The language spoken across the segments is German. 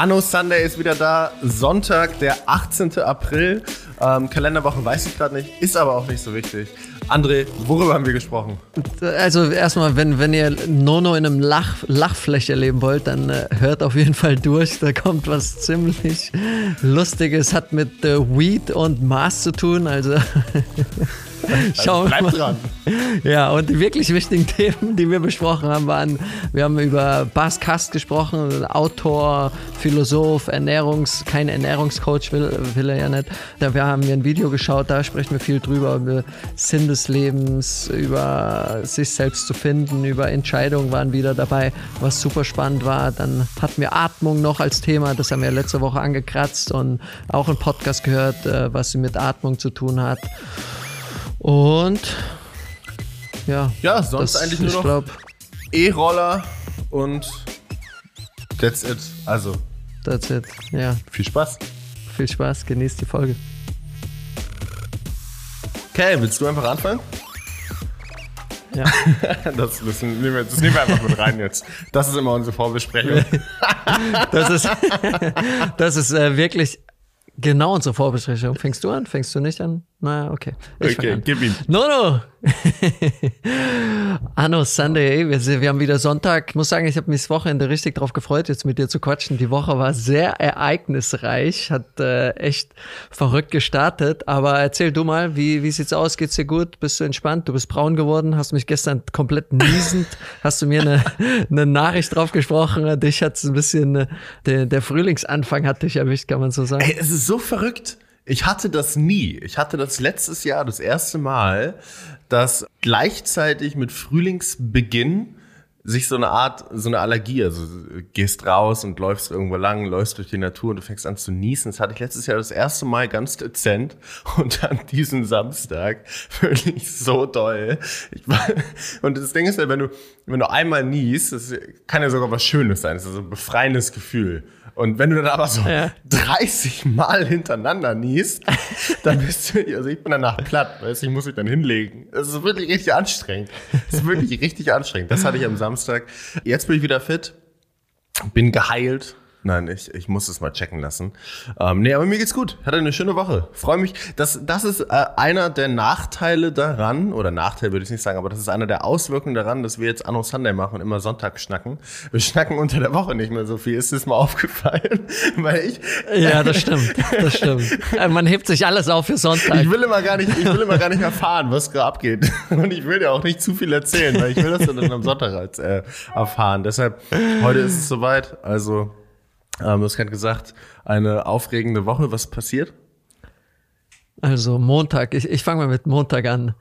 Anno Sunday ist wieder da. Sonntag, der 18. April. Ähm, Kalenderwoche weiß ich gerade nicht, ist aber auch nicht so wichtig. André, worüber haben wir gesprochen? Also erstmal, wenn, wenn ihr Nono in einem Lach, Lachfläche erleben wollt, dann äh, hört auf jeden Fall durch. Da kommt was ziemlich Lustiges, hat mit äh, Weed und Mars zu tun. Also Schauen also bleib dran. Ja, und die wirklich wichtigen Themen, die wir besprochen haben, waren, wir haben über Bas Kast gesprochen, Autor, Philosoph, Ernährungs, kein Ernährungscoach will, will er ja nicht. Wir haben wir ein Video geschaut, da sprechen wir viel drüber, über Sinn des Lebens, über sich selbst zu finden, über Entscheidungen waren wieder dabei, was super spannend war. Dann hatten wir Atmung noch als Thema, das haben wir letzte Woche angekratzt und auch einen Podcast gehört, äh, was mit Atmung zu tun hat. Und ja. Ja, sonst das, eigentlich nur noch E-Roller und that's it. Also. That's it, ja. Viel Spaß. Viel Spaß, genießt die Folge. Okay, willst du einfach anfangen? Ja. das, das, nehmen wir, das nehmen wir einfach mit rein jetzt. Das ist immer unsere Vorbesprechung. das ist, das ist äh, wirklich genau unsere Vorbesprechung. Fängst du an? Fängst du nicht an? Naja, okay. Ich okay, gib ihm. No, no. Anno Sunday, wir, wir, haben wieder Sonntag. Ich muss sagen, ich habe mich das Wochenende richtig drauf gefreut, jetzt mit dir zu quatschen. Die Woche war sehr ereignisreich, hat äh, echt verrückt gestartet. Aber erzähl du mal, wie, wie sieht's aus? Geht's dir gut? Bist du entspannt? Du bist braun geworden, hast mich gestern komplett niesend, hast du mir eine, eine Nachricht drauf gesprochen. Dich hat's ein bisschen, äh, der, der Frühlingsanfang hat dich erwischt, kann man so sagen. Ey, es ist so verrückt. Ich hatte das nie. Ich hatte das letztes Jahr das erste Mal, dass gleichzeitig mit Frühlingsbeginn sich so eine Art, so eine Allergie, also gehst raus und läufst irgendwo lang, läufst durch die Natur und du fängst an zu niesen. Das hatte ich letztes Jahr das erste Mal ganz dezent und an diesem Samstag wirklich so doll. War, und das Ding ist ja, wenn du, wenn du einmal niest, das kann ja sogar was Schönes sein, das ist so ein befreiendes Gefühl. Und wenn du dann aber so ja. 30 Mal hintereinander niest, dann bist du, also ich bin danach platt, weißt du, ich muss mich dann hinlegen. Das ist wirklich richtig anstrengend. Das ist wirklich richtig anstrengend. Das hatte ich am Samstag. Jetzt bin ich wieder fit, bin geheilt, Nein, ich, ich muss es mal checken lassen. Ähm, nee, aber mir geht's gut. Hatte eine schöne Woche. Freue mich. Das, das ist äh, einer der Nachteile daran, oder Nachteil würde ich nicht sagen, aber das ist einer der Auswirkungen daran, dass wir jetzt Anno Sunday machen und immer Sonntag schnacken. Wir schnacken unter der Woche nicht mehr so viel. Ist das mal aufgefallen? Weil ich. Ja, das stimmt. Das stimmt. Äh, man hebt sich alles auf für Sonntag. Ich will immer gar nicht, ich will immer gar nicht erfahren, was gerade abgeht. Und ich will dir auch nicht zu viel erzählen, weil ich will das dann am Sonntag als, äh, erfahren. Deshalb, heute ist es soweit. Also, ähm, du hast gerade gesagt, eine aufregende Woche. Was passiert? Also Montag, ich, ich fange mal mit Montag an.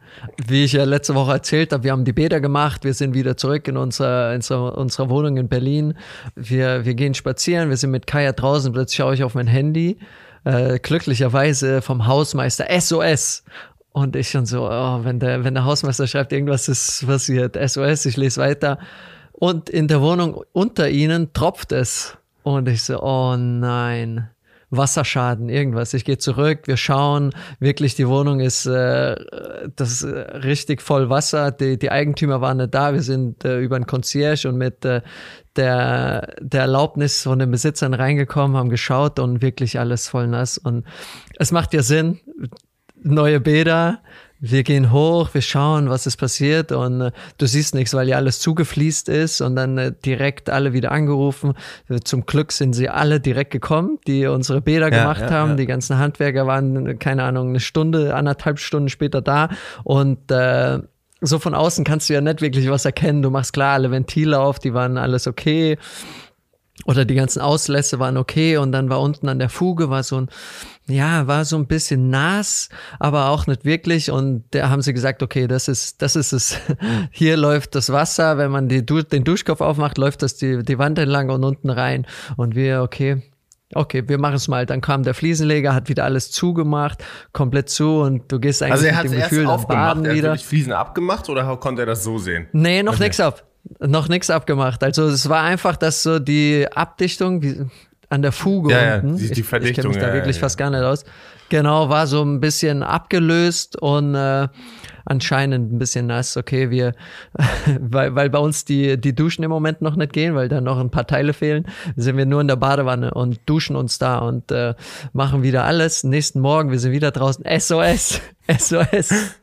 Wie ich ja letzte Woche erzählt habe, wir haben die Bäder gemacht, wir sind wieder zurück in unserer, in unserer, Wohnung in Berlin. Wir, wir gehen spazieren, wir sind mit Kaya draußen, plötzlich schaue ich auf mein Handy, äh, glücklicherweise vom Hausmeister SOS. Und ich schon so, oh, wenn, der, wenn der Hausmeister schreibt, irgendwas ist passiert, SOS, ich lese weiter. Und in der Wohnung unter ihnen tropft es. Und ich so, oh nein. Wasserschaden, irgendwas. Ich gehe zurück, wir schauen, wirklich die Wohnung ist äh, das ist, äh, richtig voll Wasser. Die, die Eigentümer waren nicht da. Wir sind äh, über ein Concierge und mit äh, der, der Erlaubnis von den Besitzern reingekommen, haben geschaut und wirklich alles voll nass. Und es macht ja Sinn. Neue Bäder, wir gehen hoch, wir schauen, was ist passiert und äh, du siehst nichts, weil ja alles zugefließt ist und dann äh, direkt alle wieder angerufen. Zum Glück sind sie alle direkt gekommen, die unsere Bäder ja, gemacht ja, haben. Ja. Die ganzen Handwerker waren, keine Ahnung, eine Stunde, anderthalb Stunden später da und äh, so von außen kannst du ja nicht wirklich was erkennen. Du machst klar alle Ventile auf, die waren alles okay oder die ganzen Auslässe waren okay und dann war unten an der Fuge war so ein ja, war so ein bisschen nass, aber auch nicht wirklich und da haben sie gesagt, okay, das ist das ist es. Hier läuft das Wasser, wenn man die, den Duschkopf aufmacht, läuft das die die Wand entlang und unten rein und wir okay, Okay, wir machen es mal. Dann kam der Fliesenleger, hat wieder alles zugemacht, komplett zu und du gehst eigentlich also er mit dem Gefühl, dann baden er wieder. Hat Fliesen abgemacht oder konnte er das so sehen? Nee, noch okay. nichts ab noch nichts abgemacht. Also es war einfach, dass so die Abdichtung wie, an der Fuge ja, unten, ja, die, die Verdichtung, ich, ich kenne mich da wirklich fast gar nicht aus, genau, war so ein bisschen abgelöst und äh, anscheinend ein bisschen nass. Okay, wir, weil, weil bei uns die, die Duschen im Moment noch nicht gehen, weil da noch ein paar Teile fehlen, sind wir nur in der Badewanne und duschen uns da und äh, machen wieder alles. Nächsten Morgen, wir sind wieder draußen. SOS, SOS.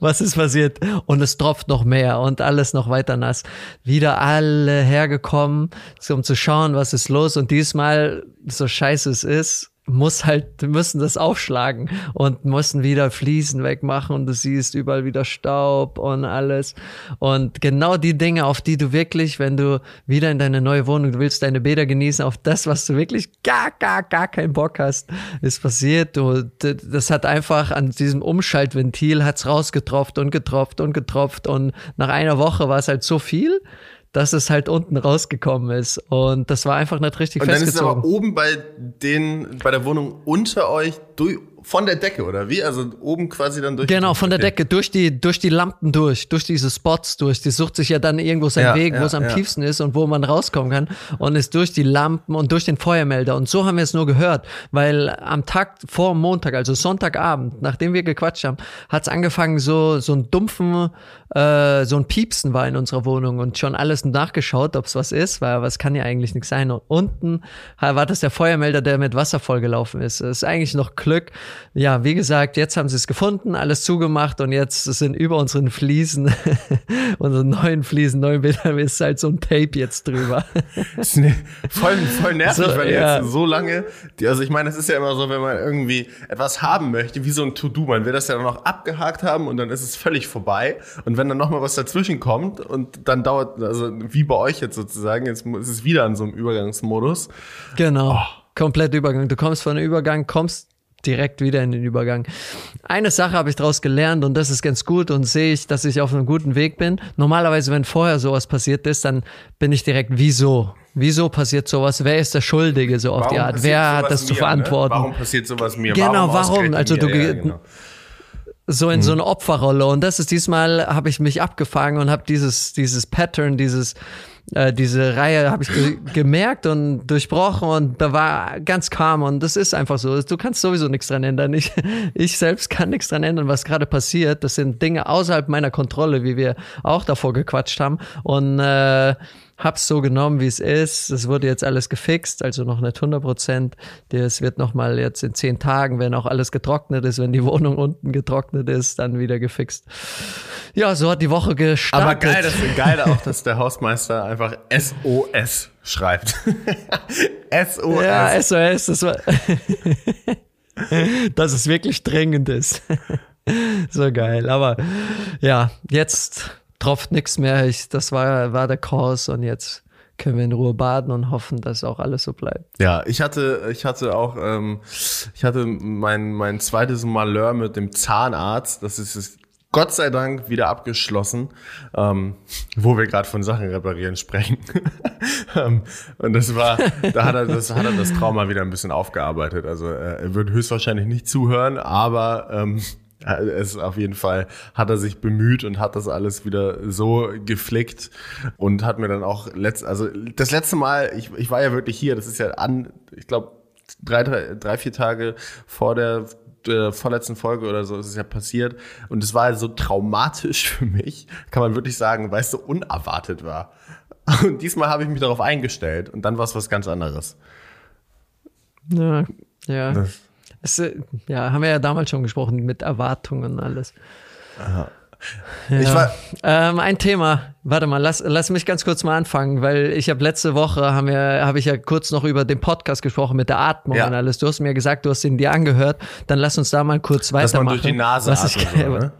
Was ist passiert? Und es tropft noch mehr und alles noch weiter nass. Wieder alle hergekommen, um zu schauen, was ist los. Und diesmal, so scheiße es ist, muss halt, müssen das aufschlagen und müssen wieder Fliesen wegmachen und du siehst überall wieder Staub und alles. Und genau die Dinge, auf die du wirklich, wenn du wieder in deine neue Wohnung, du willst deine Bäder genießen, auf das, was du wirklich gar, gar, gar keinen Bock hast, ist passiert. Du, das hat einfach an diesem Umschaltventil hat's rausgetropft und getropft und getropft und nach einer Woche war es halt so viel, dass es halt unten rausgekommen ist. Und das war einfach nicht richtig Und dann festgezogen. ist es aber oben bei den, bei der Wohnung unter euch durch, von der Decke, oder wie? Also oben quasi dann durch. Genau, von der Okay. Decke, durch die, durch die Lampen durch, durch diese Spots durch. Die sucht sich ja dann irgendwo seinen Ja, Weg, wo ja, es am ja. tiefsten ist und wo man rauskommen kann. Und ist durch die Lampen und durch den Feuermelder. Und so haben wir es nur gehört, weil am Tag vor Montag, also Sonntagabend, nachdem wir gequatscht haben, hat es angefangen, so, so ein dumpfen, äh, so ein Piepsen war in unserer Wohnung und schon alles nachgeschaut, ob es was ist, weil was kann ja eigentlich nichts sein. Und unten war das der Feuermelder, der mit Wasser vollgelaufen ist. Das ist eigentlich noch Glück. Ja, wie gesagt, jetzt haben sie es gefunden, alles zugemacht und jetzt sind über unseren Fliesen, unseren neuen Fliesen, neuen Bildern, ist halt so ein Tape jetzt drüber. Ne, voll, voll nervig, So, weil ja. jetzt so lange, also ich meine, es ist ja immer so, wenn man irgendwie etwas haben möchte, wie so ein To-Do, man will das ja noch abgehakt haben und dann ist es völlig vorbei und wenn dann nochmal was dazwischen kommt und dann dauert, also wie bei euch jetzt sozusagen, jetzt ist es wieder in so einem Übergangsmodus. Genau. Oh. Komplett Übergang. Du kommst von dem Übergang, kommst direkt wieder in den Übergang. Eine Sache habe ich daraus gelernt und das ist ganz gut und sehe ich, dass ich auf einem guten Weg bin. Normalerweise, wenn vorher sowas passiert ist, dann bin ich direkt, wieso? Wieso passiert sowas? Wer ist der Schuldige so auf die Art? Wer hat das zu mir, verantworten? Ne? Warum passiert sowas mir? Genau, warum? ausgerechnet Also mir? du ja, ge- genau. so in so eine Opferrolle und das ist diesmal habe ich mich abgefangen und habe dieses dieses Pattern dieses äh, diese Reihe habe ich ge gemerkt und durchbrochen und da war ganz calm und das ist einfach so. Du kannst sowieso nichts dran ändern. Ich ich selbst kann nichts dran ändern was gerade passiert. Das sind Dinge außerhalb meiner Kontrolle wie wir auch davor gequatscht haben. Und äh, hab's so genommen, wie es ist. Es wurde jetzt alles gefixt, also noch nicht 100 Prozent. Es wird noch mal jetzt in zehn Tagen, wenn auch alles getrocknet ist, wenn die Wohnung unten getrocknet ist, dann wieder gefixt. Ja, so hat die Woche gestartet. Aber geil, das ist geil auch, dass der Hausmeister einfach SOS schreibt. SOS. Ja, SOS, das war, dass es wirklich dringend ist. so geil. Aber ja, jetzt tropft nichts mehr. Ich, das war, war der Kurs und jetzt können wir in Ruhe baden und hoffen, dass auch alles so bleibt. Ja, ich hatte, ich hatte auch, ähm, ich hatte mein, mein zweites Malheur mit dem Zahnarzt. Das ist es Gott sei Dank wieder abgeschlossen, ähm, wo wir gerade von Sachen reparieren sprechen. Ähm, und das war, da hat er das, hat er das Trauma wieder ein bisschen aufgearbeitet. Also äh, er wird höchstwahrscheinlich nicht zuhören, aber ähm, es ist auf jeden Fall hat er sich bemüht und hat das alles wieder so geflickt und hat mir dann auch letzt, also das letzte Mal, ich, ich war ja wirklich hier, das ist ja an, ich glaube drei, drei, drei, vier Tage vor der, der vorletzten Folge oder so ist es ja passiert und es war so traumatisch für mich, kann man wirklich sagen, weil es so unerwartet war. Und diesmal habe ich mich darauf eingestellt und dann war es was ganz anderes. Ja, ja. Das- Es, äh, ja, haben wir ja damals schon gesprochen mit Erwartungen und alles. Ja. Ich war, ähm, ein Thema, warte mal, lass, lass mich ganz kurz mal anfangen, weil ich habe letzte Woche, haben wir, habe ich ja kurz noch über den Podcast gesprochen mit der Atmung Ja. und alles. Du hast mir gesagt, du hast ihn dir angehört. Dann lass uns da mal kurz dass man weitermachen. durch die Nase atmet, so, ne?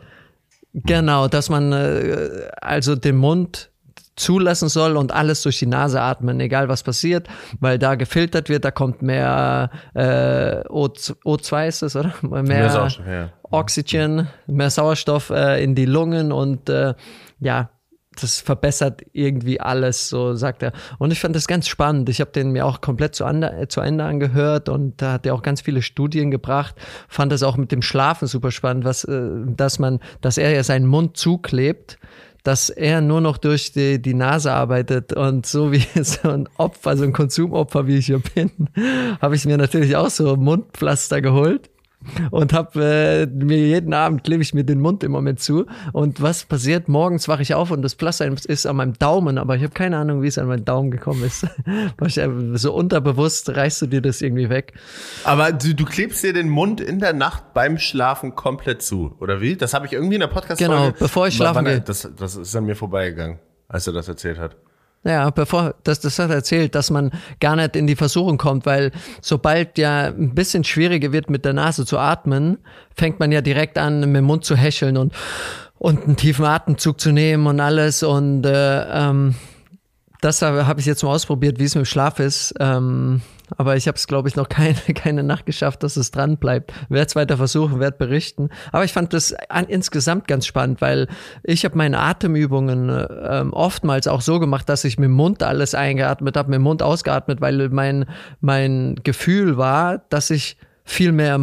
Genau, dass man äh, also den Mund zulassen soll und alles durch die Nase atmen, egal was passiert, weil da gefiltert wird, da kommt mehr äh, O2, O2 ist es, oder? Mehr, Mehr Sauerstoff, ja. Oxygen, mehr Sauerstoff äh, in die Lungen und äh, ja, das verbessert irgendwie alles, so sagt er. Und ich fand das ganz spannend. Ich habe den mir auch komplett zu, ande, zu Ende angehört und da hat er auch ganz viele Studien gebracht. Fand das auch mit dem Schlafen super spannend, was, äh, dass man, dass er ja seinen Mund zuklebt, dass er nur noch durch die, die Nase arbeitet und so wie so ein Opfer, so ein Konsumopfer, wie ich hier bin, habe ich mir natürlich auch so Mundpflaster geholt und habe äh, mir jeden Abend klebe ich mir den Mund im Moment zu. Und was passiert? Morgens wache ich auf und das Pflaster ist an meinem Daumen, aber ich habe keine Ahnung, wie es an meinen Daumen gekommen ist. so unterbewusst reißt du dir das irgendwie weg. Aber du, du klebst dir den Mund in der Nacht beim Schlafen komplett zu, oder wie? Das habe ich irgendwie in der Podcast-Folge. Genau, bevor ich schlafen gehe. Das, das ist an mir vorbeigegangen, als er das erzählt hat. Ja, bevor, das, das hat er erzählt, dass man gar nicht in die Versuchung kommt, weil sobald ja ein bisschen schwieriger wird, mit der Nase zu atmen, fängt man ja direkt an, mit dem Mund zu häscheln und, und einen tiefen Atemzug zu nehmen und alles. Und äh, ähm, das habe ich jetzt mal ausprobiert, wie es mit dem Schlaf ist. Ähm, aber ich habe es, glaube ich, noch keine, keine Nacht geschafft, dass es dran bleibt. Werde es weiter versuchen, werde berichten. Aber ich fand das an, insgesamt ganz spannend, weil ich habe meine Atemübungen ähm, oftmals auch so gemacht, dass ich mit dem Mund alles eingeatmet habe, mit dem Mund ausgeatmet, weil mein, mein Gefühl war, dass ich viel mehr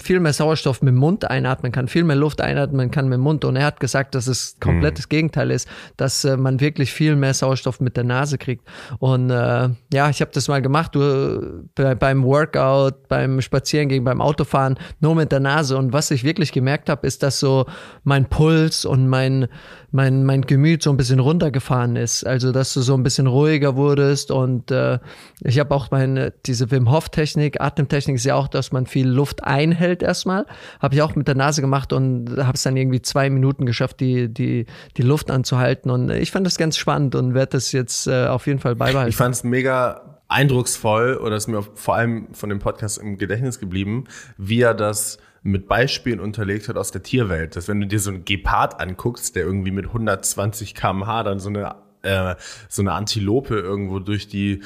viel mehr Sauerstoff mit dem Mund einatmen kann, viel mehr Luft einatmen kann mit dem Mund. Und er hat gesagt, dass es komplett das mhm. Gegenteil ist, dass äh, man wirklich viel mehr Sauerstoff mit der Nase kriegt. Und äh, ja, ich habe das mal gemacht, du, bei, beim Workout, beim Spazierengehen, beim Autofahren, nur mit der Nase. Und was ich wirklich gemerkt habe, ist, dass so mein Puls und mein mein, mein Gemüt so ein bisschen runtergefahren ist. Also, dass du so ein bisschen ruhiger wurdest. Und äh, ich habe auch meine, diese Wim Hof-Technik, Atemtechnik ist ja auch, dass man viel Luft einhält erstmal. Habe ich auch mit der Nase gemacht und habe es dann irgendwie zwei Minuten geschafft, die, die, die Luft anzuhalten. Und ich fand das ganz spannend und werde das jetzt äh, auf jeden Fall beibehalten. Ich fand es mega eindrucksvoll oder ist mir vor allem von dem Podcast im Gedächtnis geblieben, wie er das mit Beispielen unterlegt hat aus der Tierwelt. Dass wenn du dir so einen Gepard anguckst, der irgendwie mit 120 kmh dann so eine äh, so eine Antilope irgendwo durch die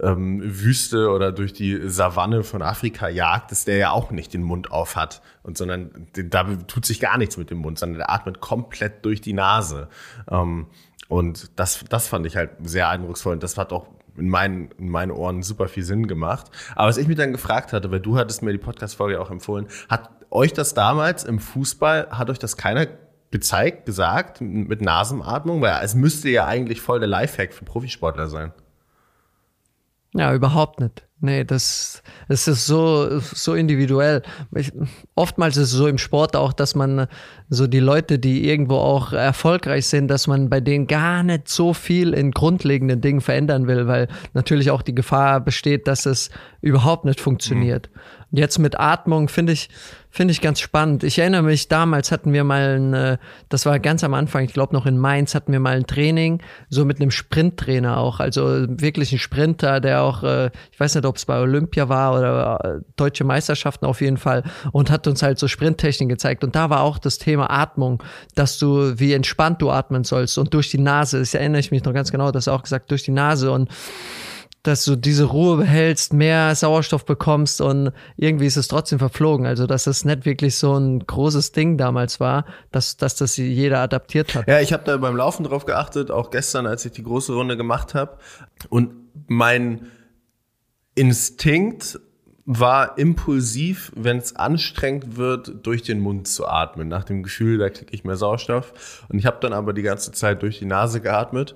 ähm, Wüste oder durch die Savanne von Afrika jagt, dass der ja auch nicht den Mund auf hat und sondern da tut sich gar nichts mit dem Mund, sondern der atmet komplett durch die Nase. Ähm, und das, das fand ich halt sehr eindrucksvoll und das hat auch in meinen, in meinen Ohren super viel Sinn gemacht. Aber was ich mich dann gefragt hatte, weil du hattest mir die Podcast-Folge auch empfohlen, hat euch das damals im Fußball, hat euch das keiner gezeigt, gesagt, mit Nasenatmung? Weil es müsste ja eigentlich voll der Lifehack für Profisportler sein. Ja, überhaupt nicht. Nee, das, das ist so, so individuell. Ich, oftmals ist es so im Sport auch, dass man so die Leute, die irgendwo auch erfolgreich sind, dass man bei denen gar nicht so viel in grundlegenden Dingen verändern will, weil natürlich auch die Gefahr besteht, dass es überhaupt nicht funktioniert. Mhm. Jetzt mit Atmung finde ich, finde ich ganz spannend. Ich erinnere mich, damals hatten wir mal ein, äh, das war ganz am Anfang, ich glaube noch in Mainz, hatten wir mal ein Training, so mit einem Sprinttrainer auch. Also wirklich ein Sprinter, der auch, äh, ich weiß nicht, ob es bei Olympia war oder äh, deutsche Meisterschaften auf jeden Fall und hat uns halt so Sprinttechnik gezeigt. Und da war auch das Thema Atmung, dass du, wie entspannt du atmen sollst und durch die Nase. Das erinnere ich mich noch ganz genau, das auch gesagt, durch die Nase und dass du diese Ruhe behältst, mehr Sauerstoff bekommst und irgendwie ist es trotzdem verflogen. Also, dass es nicht wirklich so ein großes Ding damals war, dass, dass das jeder adaptiert hat. Ja, ich habe da beim Laufen drauf geachtet, auch gestern, als ich die große Runde gemacht habe. Und mein Instinkt war impulsiv, wenn es anstrengend wird, durch den Mund zu atmen. Nach dem Gefühl, da kriege ich mehr Sauerstoff. Und ich habe dann aber die ganze Zeit durch die Nase geatmet.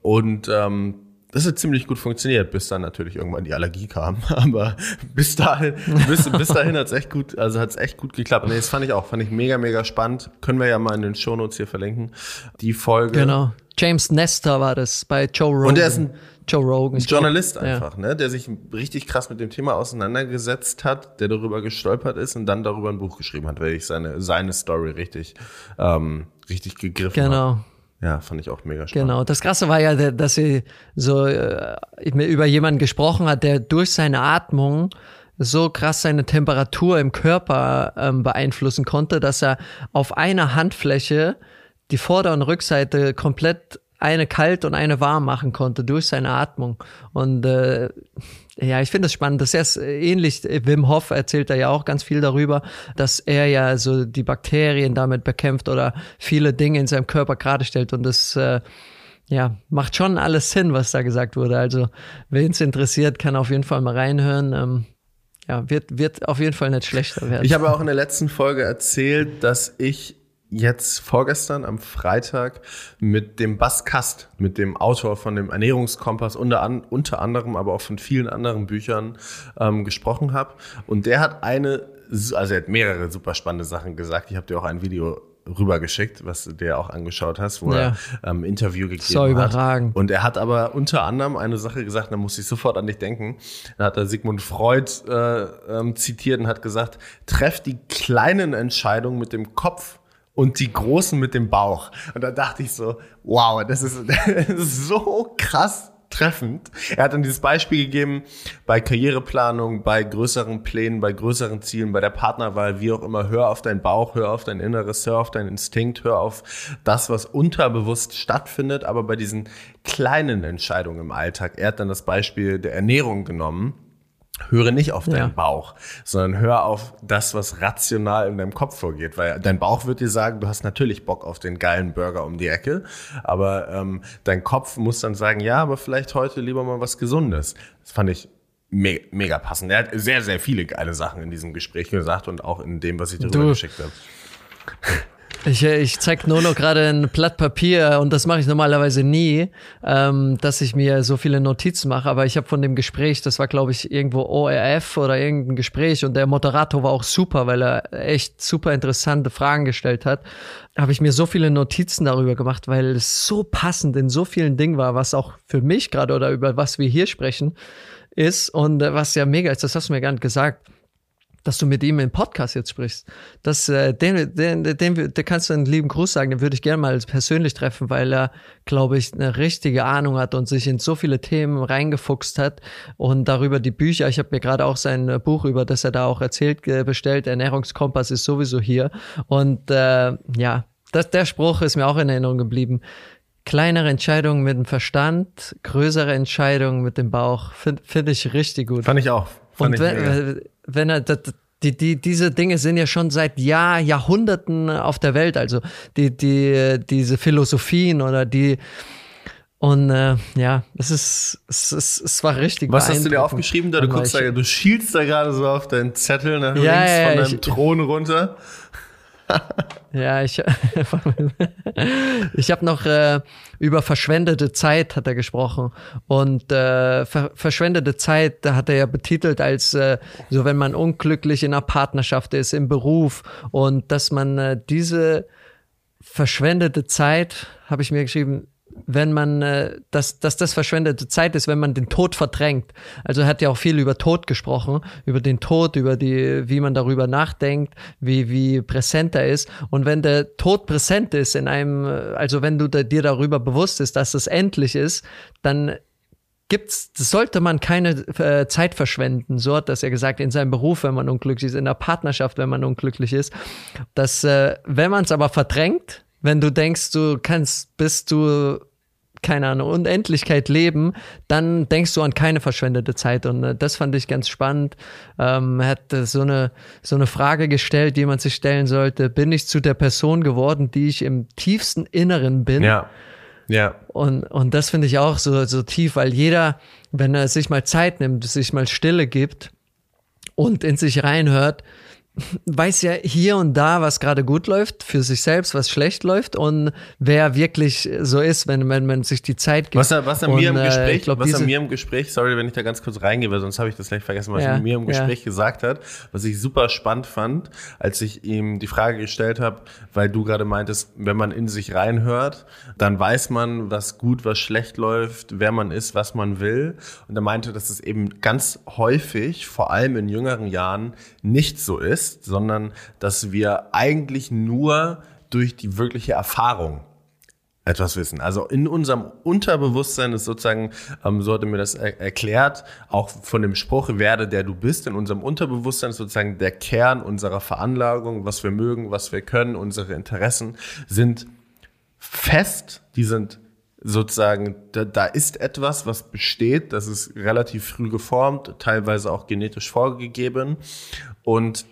Und ähm, das hat ziemlich gut funktioniert, bis dann natürlich irgendwann die Allergie kam. Aber bis dahin, bis, bis dahin hat's echt gut, also hat's echt gut geklappt. Nee, das fand ich auch, fand ich mega, mega spannend. Können wir ja mal in den Shownotes hier verlinken. Die Folge. Genau. James Nestor war das bei Joe Rogan. Und er ist ein Joe Rogan. Journalist glaub, einfach, ja. ne, der sich richtig krass mit dem Thema auseinandergesetzt hat, der darüber gestolpert ist und dann darüber ein Buch geschrieben hat, weil ich seine seine Story richtig ähm, richtig gegriffen genau. habe. Genau. Ja, fand ich auch mega spannend. Genau, das Krasse war ja, dass sie so äh, über jemanden gesprochen hat, der durch seine Atmung so krass seine Temperatur im Körper ähm, beeinflussen konnte, dass er auf einer Handfläche die Vorder- und Rückseite komplett eine kalt und eine warm machen konnte durch seine Atmung. Und äh, ja, ich finde es spannend. Das ist ähnlich. Wim Hof erzählt da ja auch ganz viel darüber, dass er ja so die Bakterien damit bekämpft oder viele Dinge in seinem Körper gerade stellt. Und das äh, ja, macht schon alles Sinn, was da gesagt wurde. Also, wen es interessiert, kann auf jeden Fall mal reinhören. Ähm, ja, wird, wird auf jeden Fall nicht schlechter werden. Ich habe auch in der letzten Folge erzählt, dass ich jetzt vorgestern am Freitag mit dem Bas Kast, mit dem Autor von dem Ernährungskompass, unter, an, unter anderem, aber auch von vielen anderen Büchern ähm, gesprochen habe. Und der hat eine also er hat mehrere super spannende Sachen gesagt. Ich habe dir auch ein Video rübergeschickt, was du dir auch angeschaut hast, wo ja. er ähm, Interview gegeben so hat. überragend. Und er hat aber unter anderem eine Sache gesagt, da muss ich sofort an dich denken. Da hat er Sigmund Freud äh, ähm, zitiert und hat gesagt, treff die kleinen Entscheidungen mit dem Kopf und die großen mit dem Bauch. Und da dachte ich so, wow, das ist, das ist so krass treffend. Er hat dann dieses Beispiel gegeben bei Karriereplanung, bei größeren Plänen, bei größeren Zielen, bei der Partnerwahl, wie auch immer. Hör auf deinen Bauch, hör auf dein Inneres, hör auf deinen Instinkt, hör auf das, was unterbewusst stattfindet. Aber bei diesen kleinen Entscheidungen im Alltag, er hat dann das Beispiel der Ernährung genommen höre nicht auf deinen ja. Bauch, sondern hör auf das, was rational in deinem Kopf vorgeht. Weil dein Bauch wird dir sagen, du hast natürlich Bock auf den geilen Burger um die Ecke, aber ähm, dein Kopf muss dann sagen, ja, aber vielleicht heute lieber mal was Gesundes. Das fand ich me mega passend. Er hat sehr, sehr viele geile Sachen in diesem Gespräch gesagt und auch in dem, was ich darüber du. geschickt habe. Ich, ich zeig nur noch gerade ein Blatt Papier und das mache ich normalerweise nie, ähm, dass ich mir so viele Notizen mache. Aber ich habe von dem Gespräch, das war glaube ich irgendwo ORF oder irgendein Gespräch und der Moderator war auch super, weil er echt super interessante Fragen gestellt hat. Habe ich mir so viele Notizen darüber gemacht, weil es so passend in so vielen Dingen war, was auch für mich gerade oder über was wir hier sprechen ist und äh, was ja mega ist. Das hast du mir gar nicht gesagt dass du mit ihm im Podcast jetzt sprichst. Das, äh, den, den, den, den, kannst du einen lieben Gruß sagen, den würde ich gerne mal persönlich treffen, weil er, glaube ich, eine richtige Ahnung hat und sich in so viele Themen reingefuchst hat und darüber die Bücher. Ich habe mir gerade auch sein äh, Buch, über das er da auch erzählt, bestellt. Ernährungskompass ist sowieso hier. Und äh, ja, das, der Spruch ist mir auch in Erinnerung geblieben kleinere Entscheidungen mit dem Verstand, größere Entscheidungen mit dem Bauch. Finde find ich richtig gut. Fand ich auch. Fand und wenn, wenn er, die, die, diese Dinge sind ja schon seit Jahr, Jahrhunderten auf der Welt. Also die, die, diese Philosophien oder die, und äh, ja, es ist, es ist, es war richtig. Was hast du dir aufgeschrieben da? Du guckst da, du schielst da gerade so auf deinen Zettel nach ja, links ja, von deinem ich, Thron runter ja, ich, ich habe noch äh, über verschwendete Zeit hat er gesprochen. Und äh, ver verschwendete Zeit, da hat er ja betitelt als äh, so, wenn man unglücklich in einer Partnerschaft ist, im Beruf. Und dass man äh, diese verschwendete Zeit, habe ich mir geschrieben, wenn man, äh, dass, dass das verschwendete Zeit ist, wenn man den Tod verdrängt. Also er hat ja auch viel über Tod gesprochen, über den Tod, über die, wie man darüber nachdenkt, wie, wie präsent er ist. Und wenn der Tod präsent ist in einem, also wenn du da, dir darüber bewusst ist, dass es endlich ist, dann gibt's, sollte man keine äh, Zeit verschwenden. So hat das ja gesagt, in seinem Beruf, wenn man unglücklich ist, in der Partnerschaft, wenn man unglücklich ist. Dass, äh, wenn man es aber verdrängt, wenn du denkst, du kannst, bist du keine Ahnung, Unendlichkeit leben, dann denkst du an keine verschwendete Zeit. Und äh, das fand ich ganz spannend. Ähm, er hat äh, so, eine, so eine Frage gestellt, die man sich stellen sollte. Bin ich zu der Person geworden, die ich im tiefsten Inneren bin? Ja. Ja. Und, und das finde ich auch so, so tief, weil jeder, wenn er sich mal Zeit nimmt, sich mal Stille gibt und in sich reinhört, weiß ja hier und da, was gerade gut läuft für sich selbst, was schlecht läuft und wer wirklich so ist, wenn, wenn man sich die Zeit gibt. Was er, was und, mir im äh, Gespräch, glaub, was er mir im Gespräch, sorry, wenn ich da ganz kurz reingehe, weil sonst habe ich das gleich vergessen, was ja, er mir im Gespräch ja. gesagt hat, was ich super spannend fand, als ich ihm die Frage gestellt habe, weil du gerade meintest, wenn man in sich reinhört, dann weiß man, was gut, was schlecht läuft, wer man ist, was man will. Und er meinte, dass es eben ganz häufig, vor allem in jüngeren Jahren, nicht so ist ist, sondern dass wir eigentlich nur durch die wirkliche Erfahrung etwas wissen. Also in unserem Unterbewusstsein ist sozusagen, ähm, so hatte mir das er erklärt, auch von dem Spruch, werde der du bist, in unserem Unterbewusstsein ist sozusagen der Kern unserer Veranlagung, was wir mögen, was wir können, unsere Interessen sind fest, die sind sozusagen, da, da ist etwas, was besteht, das ist relativ früh geformt, teilweise auch genetisch vorgegeben und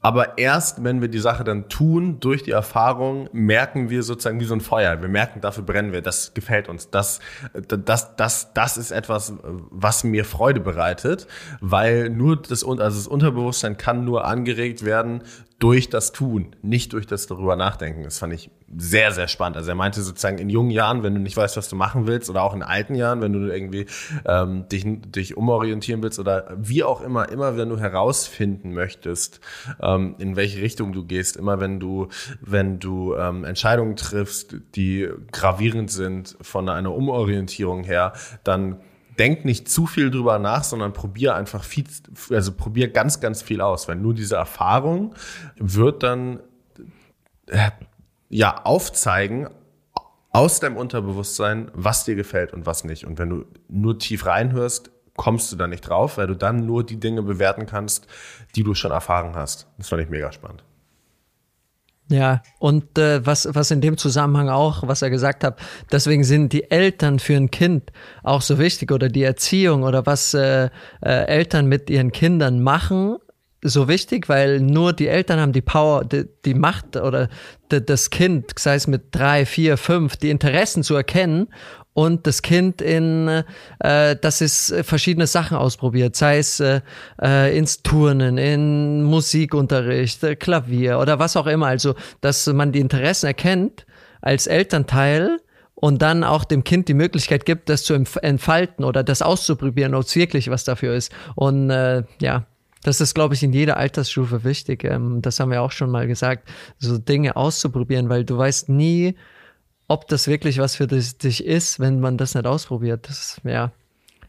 aber erst, wenn wir die Sache dann tun, durch die Erfahrung, merken wir sozusagen wie so ein Feuer. Wir merken, dafür brennen wir. Das gefällt uns. Das, das, das, das ist etwas, was mir Freude bereitet, weil nur das, also das Unterbewusstsein kann nur angeregt werden durch das Tun, nicht durch das darüber nachdenken. Das fand ich sehr, sehr spannend. Also er meinte sozusagen in jungen Jahren, wenn du nicht weißt, was du machen willst, oder auch in alten Jahren, wenn du irgendwie ähm, dich, dich umorientieren willst oder wie auch immer, immer wenn du herausfinden möchtest, ähm, in welche Richtung du gehst, immer wenn du, wenn du ähm, Entscheidungen triffst, die gravierend sind von einer Umorientierung her, dann denk nicht zu viel drüber nach, sondern probier einfach viel, also probier ganz, ganz viel aus. Weil nur diese Erfahrung wird dann äh, ja aufzeigen aus deinem Unterbewusstsein, was dir gefällt und was nicht. Und wenn du nur tief reinhörst, kommst du da nicht drauf, weil du dann nur die Dinge bewerten kannst, die du schon erfahren hast. Das fand ich mega spannend. Ja, und äh, was, was in dem Zusammenhang auch, was er gesagt hat, deswegen sind die Eltern für ein Kind auch so wichtig oder die Erziehung oder was äh, äh, Eltern mit ihren Kindern machen, so wichtig, weil nur die Eltern haben die Power, die, die Macht oder das Kind, sei es mit drei, vier, fünf, die Interessen zu erkennen und das Kind in, äh, dass es verschiedene Sachen ausprobiert, sei es äh, äh, ins Turnen, in Musikunterricht, äh, Klavier oder was auch immer. Also, dass man die Interessen erkennt als Elternteil und dann auch dem Kind die Möglichkeit gibt, das zu entfalten oder das auszuprobieren, ob es wirklich was dafür ist. Und äh, ja, das ist, glaube ich, in jeder Altersstufe wichtig. Ähm, das haben wir auch schon mal gesagt, so Dinge auszuprobieren, weil du weißt nie, ob das wirklich was für dich ist, wenn man das nicht ausprobiert. Das, ja,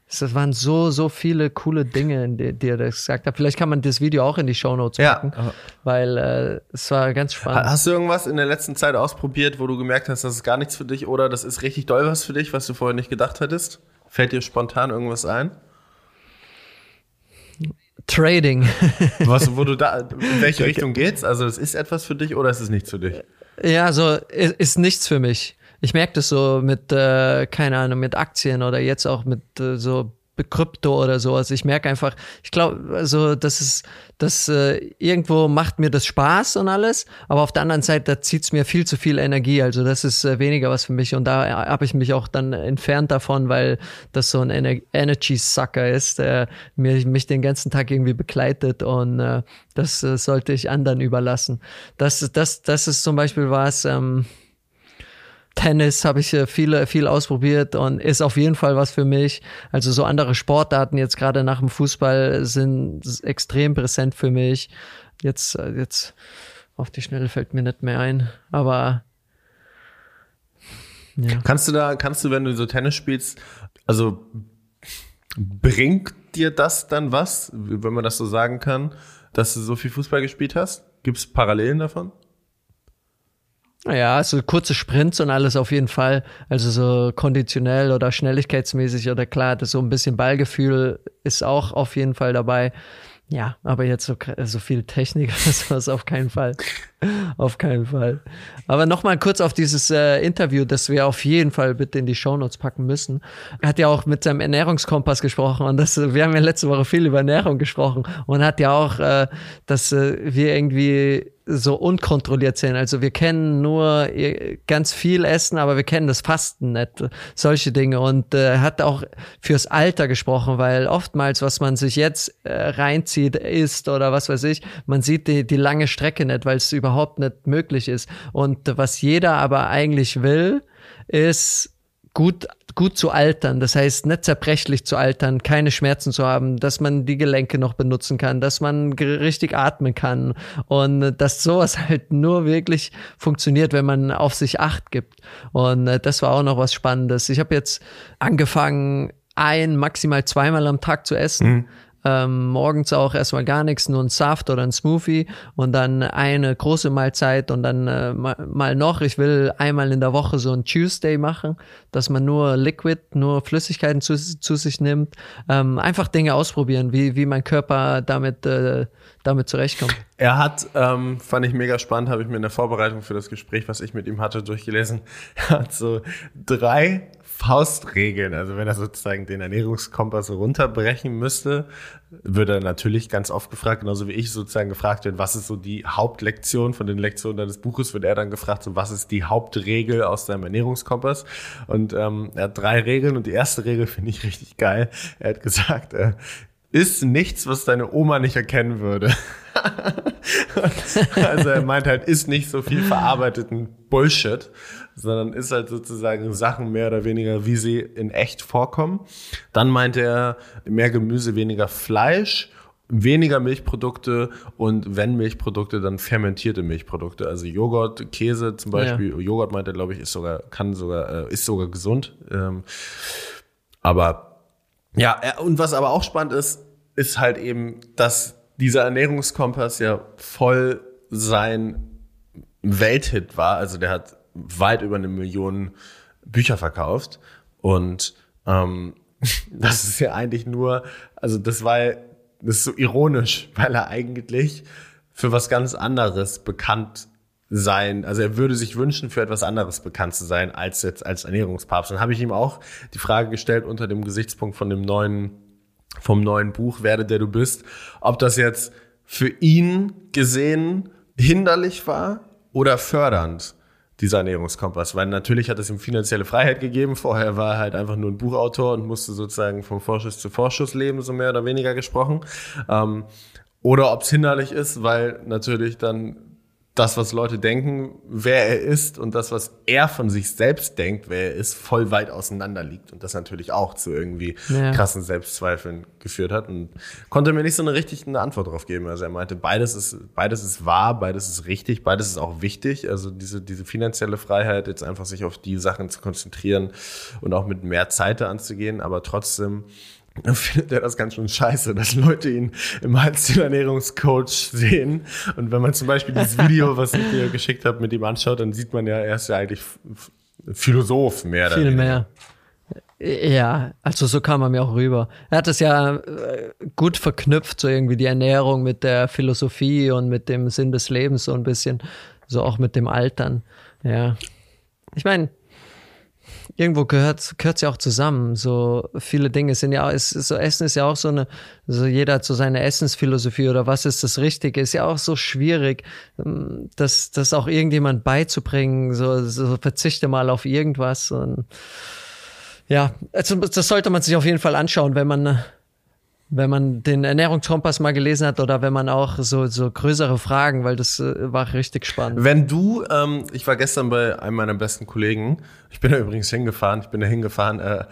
das waren so, so viele coole Dinge, die, die er das gesagt hat. Vielleicht kann man das Video auch in die Show Notes packen, ja. weil äh, es war ganz spannend. Hast du irgendwas in der letzten Zeit ausprobiert, wo du gemerkt hast, das ist gar nichts für dich oder das ist richtig doll was für dich, was du vorher nicht gedacht hättest? Fällt dir spontan irgendwas ein? Trading. was, wo du da, in welche Richtung geht's? Also, es ist etwas für dich oder ist es nichts für dich? Ja, so ist, ist nichts für mich. Ich merke das so mit, äh, keine Ahnung, mit Aktien oder jetzt auch mit äh, so Krypto oder sowas. Ich merke einfach, ich glaube, also das ist, das äh, irgendwo macht mir das Spaß und alles, aber auf der anderen Seite da zieht es mir viel zu viel Energie. Also das ist äh, weniger was für mich und da habe ich mich auch dann entfernt davon, weil das so ein Ener Energy Sucker ist, der mir, mich den ganzen Tag irgendwie begleitet und äh, das äh, sollte ich anderen überlassen. Das, das, das ist zum Beispiel was. Ähm, Tennis habe ich viel, viel ausprobiert und ist auf jeden Fall was für mich. Also so andere Sportarten jetzt gerade nach dem Fußball sind extrem präsent für mich. Jetzt, jetzt auf die Schnelle fällt mir nicht mehr ein, aber ja. Kannst du da, kannst du, wenn du so Tennis spielst, also bringt dir das dann was, wenn man das so sagen kann, dass du so viel Fußball gespielt hast? Gibt es Parallelen davon? Ja, also kurze Sprints und alles auf jeden Fall. Also so konditionell oder schnelligkeitsmäßig oder klar, das so ein bisschen Ballgefühl ist auch auf jeden Fall dabei. Ja, aber jetzt so, so viel Technik oder sowas auf keinen Fall. auf keinen Fall. Aber nochmal kurz auf dieses äh, Interview, das wir auf jeden Fall bitte in die Shownotes packen müssen. Er hat ja auch mit seinem Ernährungskompass gesprochen und das, wir haben ja letzte Woche viel über Ernährung gesprochen und hat ja auch, äh, dass äh, wir irgendwie so unkontrolliert sind. Also wir kennen nur ganz viel Essen, aber wir kennen das Fasten nicht. Solche Dinge. Und äh, hat auch fürs Alter gesprochen, weil oftmals, was man sich jetzt äh, reinzieht, ist oder was weiß ich, man sieht die, die lange Strecke nicht, weil es überhaupt nicht möglich ist. Und was jeder aber eigentlich will, ist gut, gut zu altern. Das heißt, nicht zerbrechlich zu altern, keine Schmerzen zu haben, dass man die Gelenke noch benutzen kann, dass man richtig atmen kann und dass sowas halt nur wirklich funktioniert, wenn man auf sich Acht gibt. Und äh, das war auch noch was Spannendes. Ich habe jetzt angefangen, ein, maximal zweimal am Tag zu essen. Mhm. Ähm, morgens auch erstmal gar nichts, nur ein Saft oder ein Smoothie und dann eine große Mahlzeit und dann äh, mal noch. Ich will einmal in der Woche so ein Tuesday machen, dass man nur Liquid, nur Flüssigkeiten zu, zu sich nimmt. Ähm, einfach Dinge ausprobieren, wie, wie mein Körper damit, äh, damit zurechtkommt. Er hat, ähm, fand ich mega spannend, habe ich mir in der Vorbereitung für das Gespräch, was ich mit ihm hatte, durchgelesen. Er hat so drei Faustregeln. Also wenn er sozusagen den Ernährungskompass runterbrechen müsste, würde er natürlich ganz oft gefragt, genauso wie ich sozusagen gefragt werden, was ist so die Hauptlektion von den Lektionen deines Buches, wird er dann gefragt, so was ist die Hauptregel aus seinem Ernährungskompass? Und ähm, er hat drei Regeln und die erste Regel finde ich richtig geil. Er hat gesagt, äh, ist nichts, was deine Oma nicht erkennen würde. also er meint halt, ist nicht so viel verarbeiteten Bullshit, sondern ist halt sozusagen Sachen mehr oder weniger, wie sie in echt vorkommen. Dann meint er, mehr Gemüse, weniger Fleisch weniger Milchprodukte und wenn Milchprodukte, dann fermentierte Milchprodukte. Also Joghurt, Käse zum Beispiel. Ja. Joghurt meint er, glaube ich, ist sogar, kann sogar, äh, ist sogar gesund. Ähm, aber ja, und was aber auch spannend ist, ist halt eben, dass dieser Ernährungskompass ja voll sein Welthit war. Also der hat weit über eine Million Bücher verkauft. Und ähm, das ist ja eigentlich nur, also das war, das ist so ironisch, weil er eigentlich für was ganz anderes bekannt sein, also er würde sich wünschen, für etwas anderes bekannt zu sein, als jetzt als Ernährungspapst. Dann habe ich ihm auch die Frage gestellt unter dem Gesichtspunkt von dem neuen, vom neuen Buch, Werde der du bist, ob das jetzt für ihn gesehen hinderlich war oder fördernd, dieser Ernährungskompass. Weil natürlich hat es ihm finanzielle Freiheit gegeben. Vorher war er halt einfach nur ein Buchautor und musste sozusagen vom Vorschuss zu Vorschuss leben, so mehr oder weniger gesprochen. Ähm, oder ob es hinderlich ist, weil natürlich dann das, was Leute denken, wer er ist und das, was er von sich selbst denkt, wer er ist, voll weit auseinander liegt und das natürlich auch zu irgendwie ja. krassen Selbstzweifeln geführt hat und konnte mir nicht so eine richtige Antwort darauf geben. Also er meinte, beides ist, beides ist wahr, beides ist richtig, beides ist auch wichtig. Also diese, diese finanzielle Freiheit, jetzt einfach sich auf die Sachen zu konzentrieren und auch mit mehr Zeit anzugehen, aber trotzdem findet er das ganz schön scheiße, dass Leute ihn im Halszielernährungscoach sehen. Und wenn man zum Beispiel dieses Video, was ich dir geschickt habe, mit ihm anschaut, dann sieht man ja, er ist ja eigentlich Philosoph mehr. Viel mehr. Ja, also so kam er mir auch rüber. Er hat es ja äh, gut verknüpft, so irgendwie die Ernährung mit der Philosophie und mit dem Sinn des Lebens so ein bisschen, so auch mit dem Altern. Ja. Ich meine, irgendwo gehört es ja auch zusammen. So viele Dinge sind ja, ist, so Essen ist ja auch so eine, so jeder hat so seine Essensphilosophie oder was ist das Richtige, ist ja auch so schwierig, ähm, das, das auch irgendjemand beizubringen, so, so verzichte mal auf irgendwas und ja, also das sollte man sich auf jeden Fall anschauen, wenn man wenn man den Ernährungskompass mal gelesen hat oder wenn man auch so, so größere Fragen, weil das äh, war richtig spannend. Wenn du, ähm, ich war gestern bei einem meiner besten Kollegen, ich bin da übrigens hingefahren, ich bin da hingefahren äh,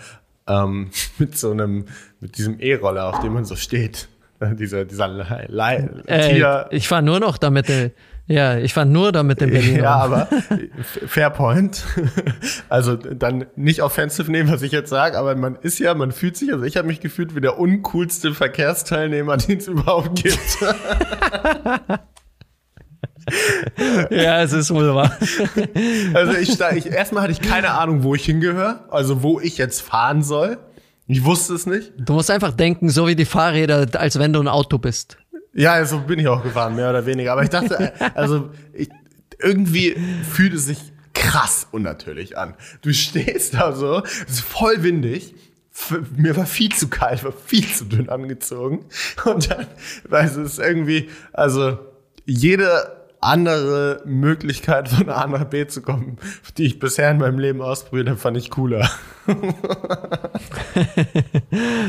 ähm, mit so einem, mit diesem E-Roller, auf dem man so steht. dieser, dieser Le Le äh, Tier. Ich fahre nur noch damit. Äh, ja, ich fand nur damit in Berlin. Ja, aber Fairpoint. Also dann nicht offensive nehmen, was ich jetzt sage, aber man ist ja, man fühlt sich, also ich habe mich gefühlt wie der uncoolste Verkehrsteilnehmer, den es überhaupt gibt. ja, es ist wohl wahr. Also ich, ich erstmal hatte ich keine Ahnung, wo ich hingehöre, also wo ich jetzt fahren soll. Ich wusste es nicht. Du musst einfach denken, so wie die Fahrräder, als wenn du ein Auto bist. Ja, so bin ich auch gefahren, mehr oder weniger. Aber ich dachte, also ich, irgendwie fühlt es sich krass unnatürlich an. Du stehst da so, es ist voll windig. Mir war viel zu kalt, war viel zu dünn angezogen. Und dann, du, es ist irgendwie, also jede andere Möglichkeit von A nach B zu kommen, die ich bisher in meinem Leben ausprobiert habe, fand ich cooler.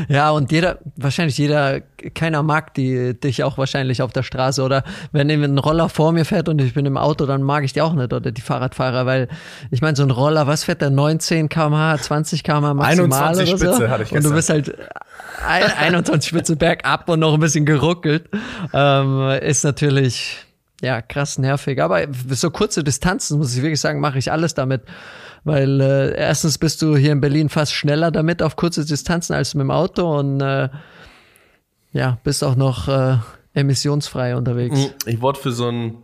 ja, und jeder, wahrscheinlich jeder, keiner mag die, dich auch wahrscheinlich auf der Straße oder wenn ein Roller vor mir fährt und ich bin im Auto, dann mag ich die auch nicht oder die Fahrradfahrer, weil ich meine, so ein Roller, was fährt der 19 km/h, 20 km/h maximal 21 oder so? hatte ich gestern. Und du bist halt 21 Spitze bergab und noch ein bisschen geruckelt, ähm, ist natürlich ja, krass nervig. Aber so kurze Distanzen, muss ich wirklich sagen, mache ich alles damit. Weil äh, erstens bist du hier in Berlin fast schneller damit auf kurze Distanzen als mit dem Auto und äh, ja, bist auch noch äh, emissionsfrei unterwegs. Mhm. Ich wurde für so ein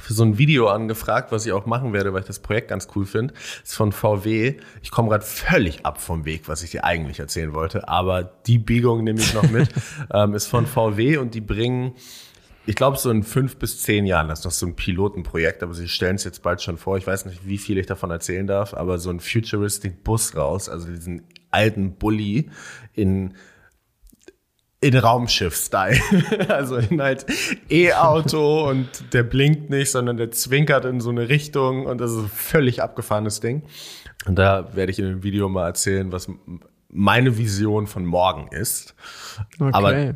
für so ein Video angefragt, was ich auch machen werde, weil ich das Projekt ganz cool finde. Ist von VW. Ich komme gerade völlig ab vom Weg, was ich dir eigentlich erzählen wollte, aber die Biegung nehme ich noch mit. ähm, ist von VW und die bringen ich glaube, so in fünf bis zehn Jahren, das ist noch so ein Pilotenprojekt, aber sie stellen es jetzt bald schon vor. Ich weiß nicht, wie viel ich davon erzählen darf, aber so ein Futuristic Bus raus, also diesen alten Bully in in Raumschiff-Style. also in halt E-Auto und der blinkt nicht, sondern der zwinkert in so eine Richtung und das ist ein völlig abgefahrenes Ding. Und da werde ich in dem Video mal erzählen, was meine Vision von morgen ist. Okay. Aber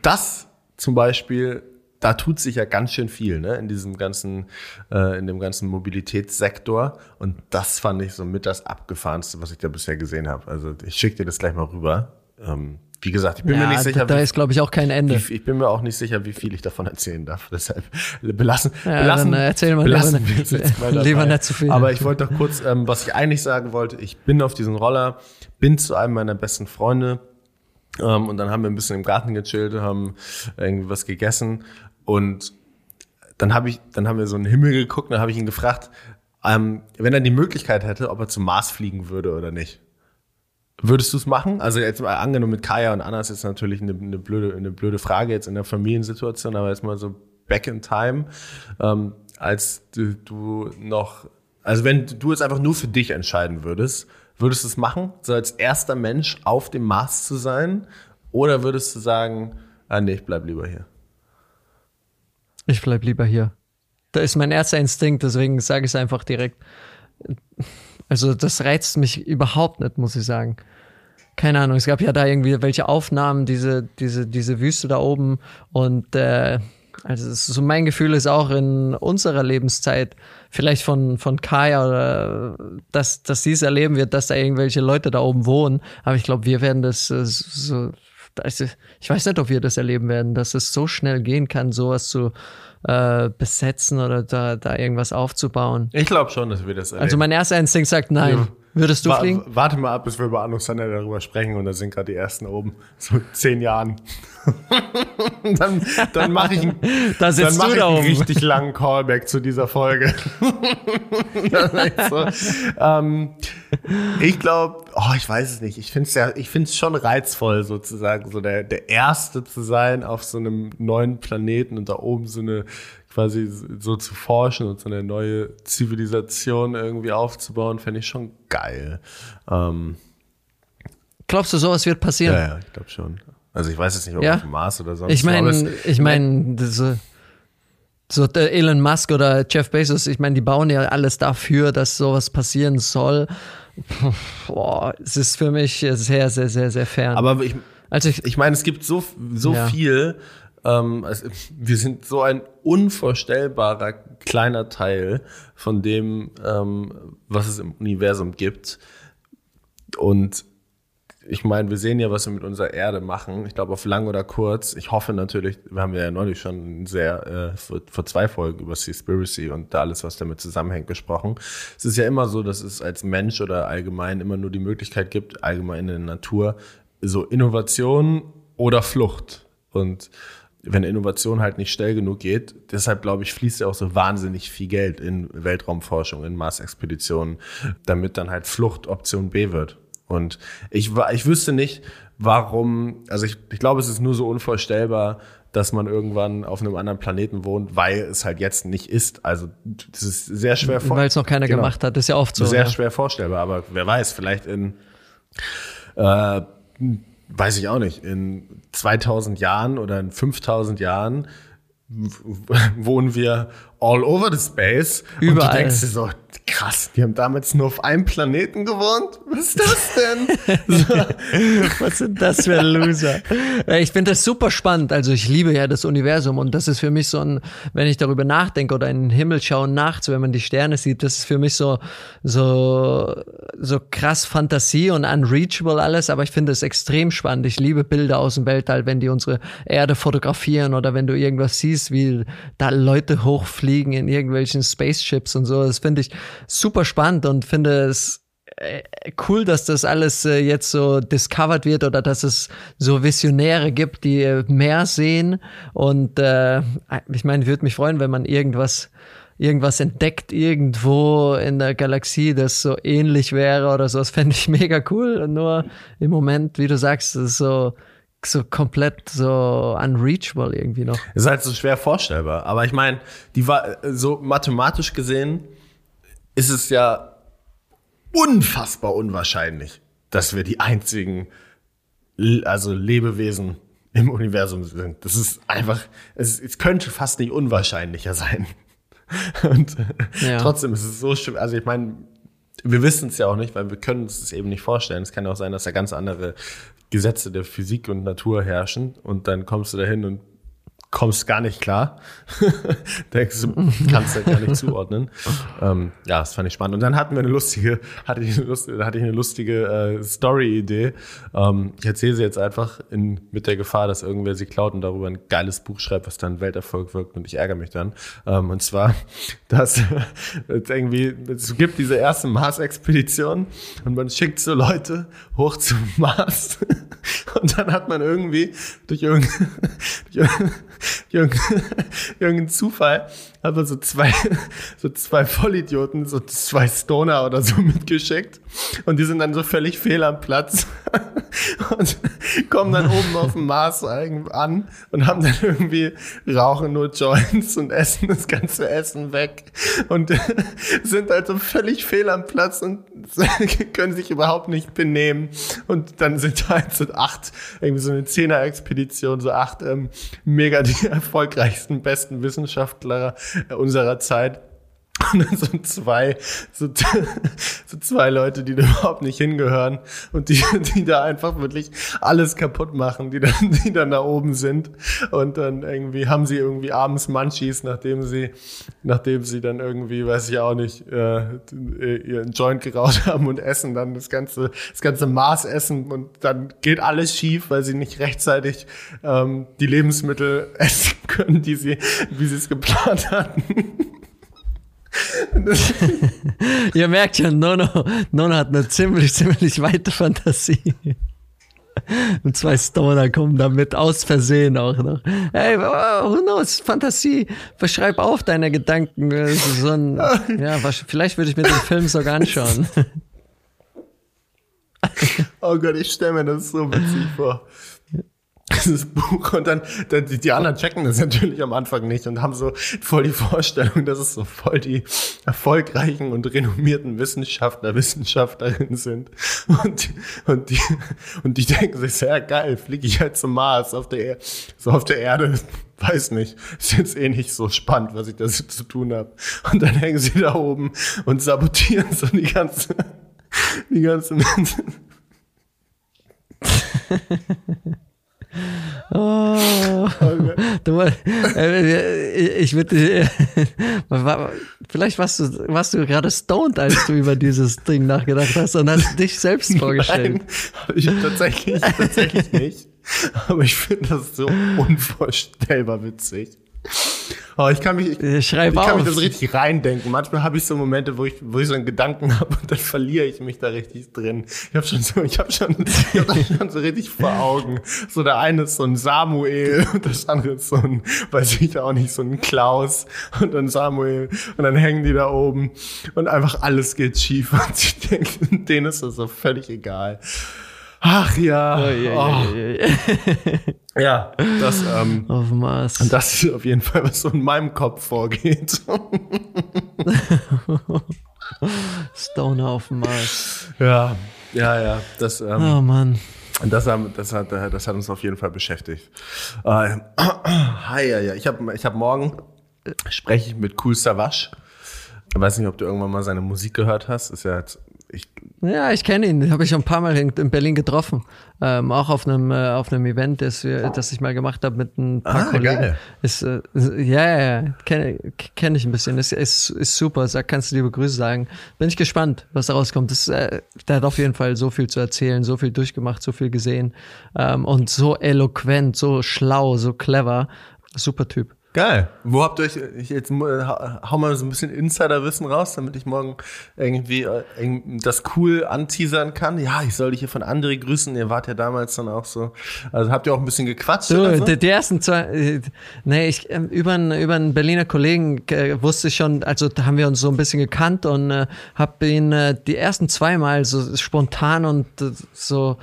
das zum Beispiel, da tut sich ja ganz schön viel, ne, in diesem ganzen, äh, in dem ganzen Mobilitätssektor. Und das fand ich so mit das abgefahrenste, was ich da bisher gesehen habe. Also ich schicke dir das gleich mal rüber. Ähm, wie gesagt, ich bin ja, mir nicht sicher. Da ist, glaube ich, auch kein Ende. Wie, ich bin mir auch nicht sicher, wie viel ich davon erzählen darf. Deshalb belassen, ja, belassen, dann erzähl mal belassen lieber, wir es jetzt mal dabei. lieber nicht zu viel. Aber ich wollte doch kurz, ähm, was ich eigentlich sagen wollte, ich bin auf diesen Roller, bin zu einem meiner besten Freunde ähm, und dann haben wir ein bisschen im Garten gechillt, haben irgendwie was gegessen und dann habe ich, dann haben wir so in den Himmel geguckt, dann habe ich ihn gefragt, ähm, wenn er die Möglichkeit hätte, ob er zum Mars fliegen würde oder nicht. Würdest du es machen? Also jetzt mal angenommen mit Kaya und Anna ist jetzt natürlich eine, eine, blöde, eine blöde Frage jetzt in der Familiensituation, aber jetzt mal so back in time, ähm, als du, du noch, also wenn du jetzt einfach nur für dich entscheiden würdest, würdest du es machen, so als erster Mensch auf dem Mars zu sein, oder würdest du sagen, ah nee, ich bleib lieber hier? Ich bleib lieber hier. Da ist mein erster Instinkt, deswegen sage ich es einfach direkt. Also das reizt mich überhaupt nicht, muss ich sagen. Keine Ahnung, es gab ja da irgendwie welche Aufnahmen, diese, diese, diese Wüste da oben und äh, also so mein Gefühl ist auch in unserer Lebenszeit, vielleicht von, von Kaya oder dass, dass sie es erleben wird, dass da irgendwelche Leute da oben wohnen. Aber ich glaube, wir werden das äh, so, also ich weiß nicht, ob wir das erleben werden, dass es so schnell gehen kann, sowas zu äh, besetzen oder da, da irgendwas aufzubauen. Ich glaube schon, dass wir das erleben. Also mein erster Instinkt sagt nein. Ja. Würdest du Wa- fliegen? Warte mal ab, bis wir über Sander darüber sprechen und da sind gerade die ersten oben. So zehn Jahren. dann dann mache ich, einen- Da dann mach ich einen richtig langen Callback zu dieser Folge. So. ähm, ich glaube, oh, ich weiß es nicht. Ich finde es ja, ich finde es schon reizvoll, sozusagen, so der, der Erste zu sein auf so einem neuen Planeten und da oben so eine quasi so zu forschen und so eine neue Zivilisation irgendwie aufzubauen, fände ich schon geil. Ähm, Glaubst du, sowas wird passieren? ja, ja, ich glaube schon. Also ich weiß jetzt nicht, ob Ja. auf dem Mars oder sonst Ich meine, ich meine, so Elon Musk oder Jeff Bezos, ich meine, die bauen ja alles dafür, dass sowas passieren soll. Boah, es ist für mich sehr, sehr, sehr, sehr fern. aber ich, also ich, ich meine, es gibt so, so Ja. viel, ähm, es, wir sind so ein unvorstellbarer kleiner Teil von dem, ähm, was es im Universum gibt. Und ich meine, wir sehen ja, was wir mit unserer Erde machen. Ich glaube, auf lang oder kurz. Ich hoffe natürlich, wir haben ja neulich schon sehr äh, vor, vor zwei Folgen über Seaspiracy und da alles, was damit zusammenhängt, gesprochen. Es ist ja immer so, dass es als Mensch oder allgemein immer nur die Möglichkeit gibt, allgemein in der Natur, so Innovation oder Flucht. Und wenn Innovation halt nicht schnell genug geht, deshalb glaube ich, fließt ja auch so wahnsinnig viel Geld in Weltraumforschung, in Mars-Expeditionen, damit dann halt Flucht Option B wird. Und ich, ich wüsste nicht, warum, also ich, ich glaube, es ist nur so unvorstellbar, dass man irgendwann auf einem anderen Planeten wohnt, weil es halt jetzt nicht ist. Also das ist sehr schwer vor- weil es noch keiner Genau. gemacht hat, ist ja oft so. sehr ja. schwer vorstellbar, aber wer weiß, vielleicht in, äh, weiß ich auch nicht, in 2000 Jahren oder in 5000 Jahren wohnen wir all over the space und du Überall. denkst dir so, krass, die haben damals nur auf einem Planeten gewohnt? Was ist das denn? so, Was sind das für Loser? Äh, Ich finde das super spannend. Also ich liebe ja das Universum und das ist für mich so ein, wenn ich darüber nachdenke oder in den Himmel schaue nachts, wenn man die Sterne sieht, das ist für mich so, so, so krass Fantasie und unreachable alles, aber ich finde es extrem spannend. Ich liebe Bilder aus dem Weltall, wenn die unsere Erde fotografieren oder wenn du irgendwas siehst, wie da Leute hochfliegen in irgendwelchen Spaceships und so. Das finde ich super spannend und finde es äh, cool, dass das alles äh, jetzt so discovered wird oder dass es so Visionäre gibt, die äh, mehr sehen. Und äh, ich meine, würde mich freuen, wenn man irgendwas irgendwas entdeckt irgendwo in der Galaxie, das so ähnlich wäre oder so. Das fände ich mega cool. Nur im Moment, wie du sagst, ist so so komplett so unreachable irgendwie noch. ist halt so schwer vorstellbar. Aber ich meine, die war so mathematisch gesehen ist es ja unfassbar unwahrscheinlich, dass wir die einzigen also Lebewesen im Universum sind. Das ist einfach, es, es könnte fast nicht unwahrscheinlicher sein. Und Ja. trotzdem ist es so schwer. Also ich meine, wir wissen es ja auch nicht, weil wir können uns es eben nicht vorstellen. Es kann auch sein, dass da ganz andere Gesetze der Physik und Natur herrschen und dann kommst du dahin und kommst gar nicht klar. Denkst du, kannst ja gar nicht zuordnen. ähm, ja, das fand ich spannend. Und dann hatten wir eine lustige, hatte ich eine lustige, hatte ich eine lustige äh, Story-Idee. Ähm, ich erzähle sie jetzt einfach in, mit der Gefahr, dass irgendwer sie klaut und darüber ein geiles Buch schreibt, was dann Welterfolg wirkt und ich ärgere mich dann. Ähm, und zwar, dass es irgendwie, es gibt diese erste Mars-Expedition und man schickt so Leute hoch zum Mars und dann hat man irgendwie durch irgendein, Zufall hat man so zwei, so zwei Vollidioten, so zwei Stoner oder so mitgeschickt. Und die sind dann so völlig fehl am Platz und kommen dann oben auf dem Mars an und haben dann irgendwie rauchen nur Joints und essen das ganze Essen weg und sind also völlig fehl am Platz und können sich überhaupt nicht benehmen. Und dann sind halt so acht, irgendwie so eine Zehner-Expedition, so acht ähm, mega die erfolgreichsten, besten Wissenschaftler unserer Zeit. Und dann so zwei, so, so zwei Leute, die da überhaupt nicht hingehören und die, die da einfach wirklich alles kaputt machen, die dann, die dann da oben sind. Und dann irgendwie haben sie irgendwie abends Munchies, nachdem sie, nachdem sie dann irgendwie, weiß ich auch nicht, äh, ihren Joint geraucht haben und essen dann das ganze, das ganze Maß essen und dann geht alles schief, weil sie nicht rechtzeitig ähm, die Lebensmittel essen können, die sie, wie sie es geplant hatten. Ihr merkt schon, Nono, Nono hat eine ziemlich, ziemlich weite Fantasie. Und zwei Stoner kommen damit aus Versehen auch noch. Hey, who knows? Fantasie. Verschreib auf deine Gedanken. So ein, ja, vielleicht würde ich mir den Film sogar anschauen. Oh Gott, ich stelle mir das so witzig vor dieses Buch und dann, dann die, die anderen checken das natürlich am Anfang nicht und haben so voll die Vorstellung, dass es so voll die erfolgreichen und renommierten Wissenschaftler, Wissenschaftlerinnen sind und, und die, und die denken sich sehr geil, fliege ich halt zum Mars auf der, er so auf der Erde, weiß nicht, ist jetzt eh nicht so spannend, was ich da zu tun habe. Und dann hängen sie da oben und sabotieren so die ganze, die ganze Menschen. Oh, du, äh, ich würde, vielleicht warst du, warst du gerade stoned, als du über dieses Ding nachgedacht hast und hast dich selbst vorgestellt. Nein, ich tatsächlich, tatsächlich nicht. Aber ich finde das so unvorstellbar witzig. Oh, ich kann mich, ich, ich kann mich das richtig reindenken. Manchmal habe ich so Momente, wo ich, wo ich so einen Gedanken habe und dann verliere ich mich da richtig drin. Ich habe schon so, ich habe schon, ich hab schon so richtig vor Augen. So der eine ist so ein Samuel und das andere ist so ein, weiß ich auch nicht, so ein Klaus und dann Samuel und dann hängen die da oben und einfach alles geht schief und ich denke, denen ist das so völlig egal. Ach ja. Oh, yeah, oh. Yeah, yeah, ja, das, ähm, auf Mars. das ist auf jeden Fall, was so in meinem Kopf vorgeht. Stoner auf Mars. Ja, ja, ja. Das, ähm, oh Mann. Das, das, hat, das hat uns auf jeden Fall beschäftigt. Äh, hi, ja, ja. Ich habe ich hab morgen, spreche ich mit Cool Savage. Ich weiß nicht, ob du irgendwann mal seine Musik gehört hast. Ist ja jetzt ich, ja, ich kenne ihn. Habe ich schon ein paar Mal in, in Berlin getroffen. Ähm, auch auf einem, äh, auf einem Event, das, wir, das ich mal gemacht habe mit ein paar ah, Kollegen. Geil. Ist, äh, ja, ja, ja. Kenne kenn ich ein bisschen. Ist, ist, ist super. Sag, kannst du liebe Grüße sagen. Bin ich gespannt, was da rauskommt. Das, äh, der hat auf jeden Fall so viel zu erzählen, so viel durchgemacht, so viel gesehen. Ähm, und so eloquent, so schlau, so clever. Super Typ. Geil. Wo habt ihr euch, ich jetzt hau mal so ein bisschen Insiderwissen raus, damit ich morgen irgendwie äh, das cool anteasern kann. Ja, ich soll dich hier von André grüßen. Ihr wart ja damals dann auch so. Also habt ihr auch ein bisschen gequatscht? Du, oder so? die, ersten zwei, äh, nee, ich, ähm, über einen, über einen Berliner Kollegen äh, wusste ich schon, also da haben wir uns so ein bisschen gekannt und äh, hab ihn äh, die ersten zweimal so spontan und äh, so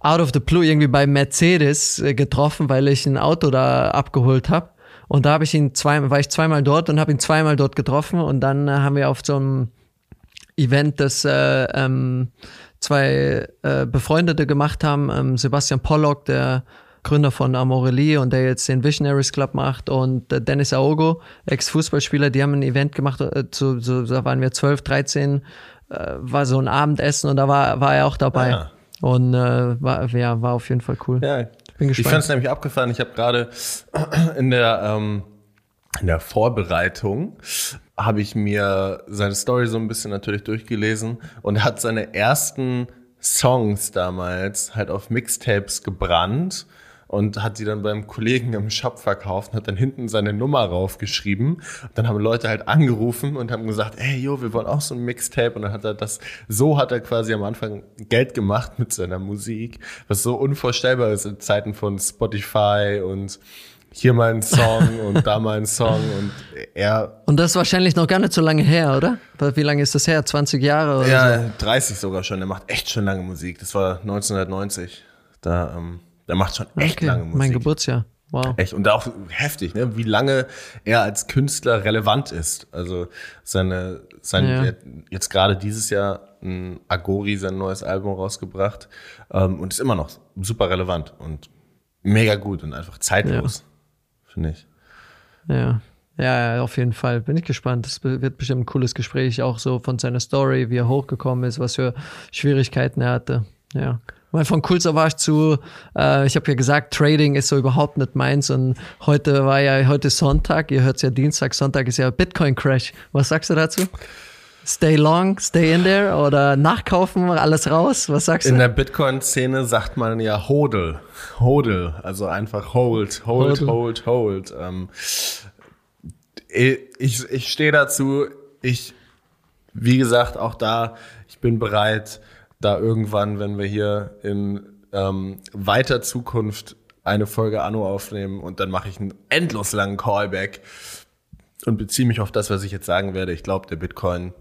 out of the blue irgendwie bei Mercedes äh, getroffen, weil ich ein Auto da abgeholt habe. Und da habe ich ihn zwei, war ich zweimal dort und habe ihn zweimal dort getroffen und dann äh, haben wir auf so einem Event, das äh, ähm, zwei äh, Befreundete gemacht haben, ähm, Sebastian Pollock, der Gründer von Amorelie und der jetzt den Visionaries Club macht und äh, Dennis Aogo, Ex-Fußballspieler, die haben ein Event gemacht, äh, zu, so, da waren wir 12, 13 äh, war so ein Abendessen und da war, war er auch dabei. Ah, ja. Und äh, war, ja, war auf jeden Fall cool. Ja, Bin ich gespannt. fand es nämlich abgefahren. Ich habe gerade in der ähm, in der Vorbereitung habe ich mir seine Story so ein bisschen natürlich durchgelesen und er hat seine ersten Songs damals halt auf Mixtapes gebrannt und hat die dann beim Kollegen im Shop verkauft und hat dann hinten seine Nummer raufgeschrieben. Und dann haben Leute halt angerufen und haben gesagt, ey, jo, wir wollen auch so ein Mixtape. Und dann hat er das, so hat er quasi am Anfang Geld gemacht mit seiner Musik, was so unvorstellbar ist in Zeiten von Spotify und hier mal ein Song und da mal ein Song und er, Und das ist wahrscheinlich noch gar nicht so lange her, oder? Wie lange ist das her? 20 Jahre oder so? ja, 30 sogar schon, der macht echt schon lange Musik. Das war 1990. Da, ähm, der macht schon echt Okay, lange Musik. Mein Geburtsjahr. Wow. Echt. Und auch heftig, ne? wie lange er als Künstler relevant ist. Also seine, sein, Ja. jetzt gerade dieses Jahr ein Agori sein neues Album rausgebracht ähm, und ist immer noch super relevant und mega gut und einfach zeitlos, finde ich. Ja. Ja, ja, auf jeden Fall. Bin ich gespannt. Das wird bestimmt ein cooles Gespräch, auch so von seiner Story, wie er hochgekommen ist, was für Schwierigkeiten er hatte. Ja. Weil von Cool Savage zu, äh, ich habe ja gesagt, Trading ist so überhaupt nicht meins und heute war ja, heute Sonntag, ihr hört es ja Dienstag, Sonntag ist ja Bitcoin Crash. Was sagst du dazu? Stay long, stay in there oder nachkaufen, alles raus? Was sagst In du? der Bitcoin-Szene sagt man ja Hodl. Hodl, also einfach hold, hold, Hodl. hold, hold. Ähm, ich ich stehe dazu, ich, wie gesagt, auch da, ich bin bereit, da irgendwann, wenn wir hier in ähm, weiter Zukunft eine Folge Anno aufnehmen und dann mache ich einen endlos langen Callback und beziehe mich auf das, was ich jetzt sagen werde. Ich glaube, der Bitcoin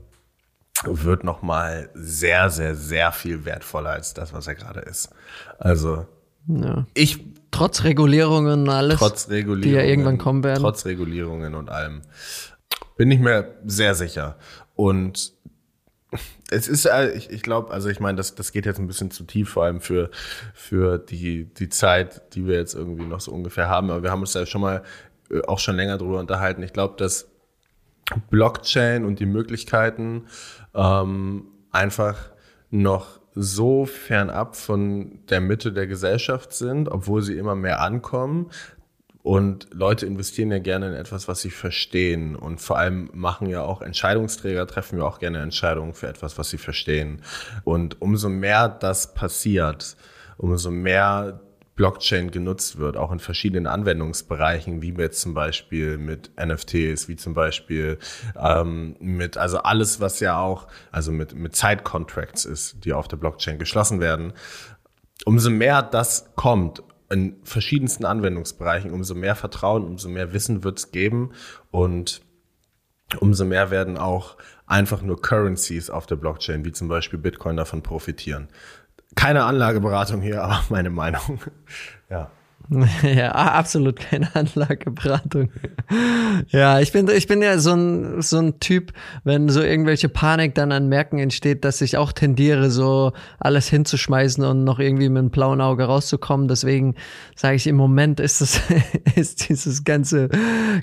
wird noch mal sehr, sehr, sehr viel wertvoller als das, was er gerade ist. Also Ja. ich Trotz Regulierungen und alles. trotz Regulierungen, Die ja irgendwann kommen werden. trotz Regulierungen und allem, bin ich mir sehr sicher. Und es ist, äh, ich, ich glaube, also ich meine, das, das geht jetzt ein bisschen zu tief, vor allem für, für die, die Zeit, die wir jetzt irgendwie noch so ungefähr haben. Aber wir haben uns ja schon mal äh, auch schon länger drüber unterhalten. Ich glaube, dass Blockchain und die Möglichkeiten ähm, einfach noch so fernab von der Mitte der Gesellschaft sind, obwohl sie immer mehr ankommen. Und Leute investieren ja gerne in etwas, was sie verstehen. Und vor allem machen ja auch Entscheidungsträger, treffen ja auch gerne Entscheidungen für etwas, was sie verstehen. Und umso mehr das passiert, umso mehr Blockchain genutzt wird, auch in verschiedenen Anwendungsbereichen, wie jetzt zum Beispiel mit NFTs, wie zum Beispiel ähm, mit, also alles, was ja auch, also mit, mit Zeitcontracts ist, die auf der Blockchain geschlossen werden. Umso mehr das kommt in verschiedensten Anwendungsbereichen, umso mehr Vertrauen, umso mehr Wissen wird es geben und umso mehr werden auch einfach nur Currencies auf der Blockchain, wie zum Beispiel Bitcoin, davon profitieren. Keine Anlageberatung hier, aber meine Meinung. Ja. Ja, absolut keine Anlageberatung. Ja, ich bin, ich bin ja so ein, so ein Typ, wenn so irgendwelche Panik dann an Märkten entsteht, dass ich auch tendiere, so alles hinzuschmeißen und noch irgendwie mit einem blauen Auge rauszukommen. Deswegen sage ich, im Moment ist es, ist dieses ganze,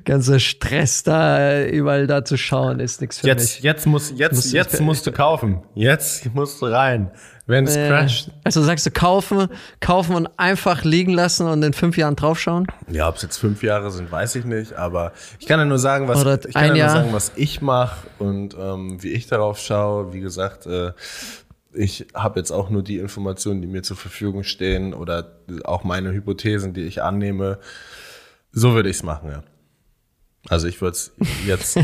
ganze Stress da, überall da zu schauen, ist nichts für Jetzt, mich. jetzt muss, jetzt, jetzt musst du kaufen. Jetzt musst du rein. Wenn es Äh, crasht. Also sagst du kaufen, kaufen und einfach liegen lassen und in fünf Jahren draufschauen? Ja, ob es jetzt fünf Jahre sind, weiß ich nicht. Aber ich kann ja nur sagen, was Oder ich kann ein ja nur sagen, was ich mache und ähm, wie ich darauf schaue. Wie gesagt, äh, ich habe jetzt auch nur die Informationen, die mir zur Verfügung stehen oder auch meine Hypothesen, die ich annehme. So würde ich es machen, ja. Also ich würde es jetzt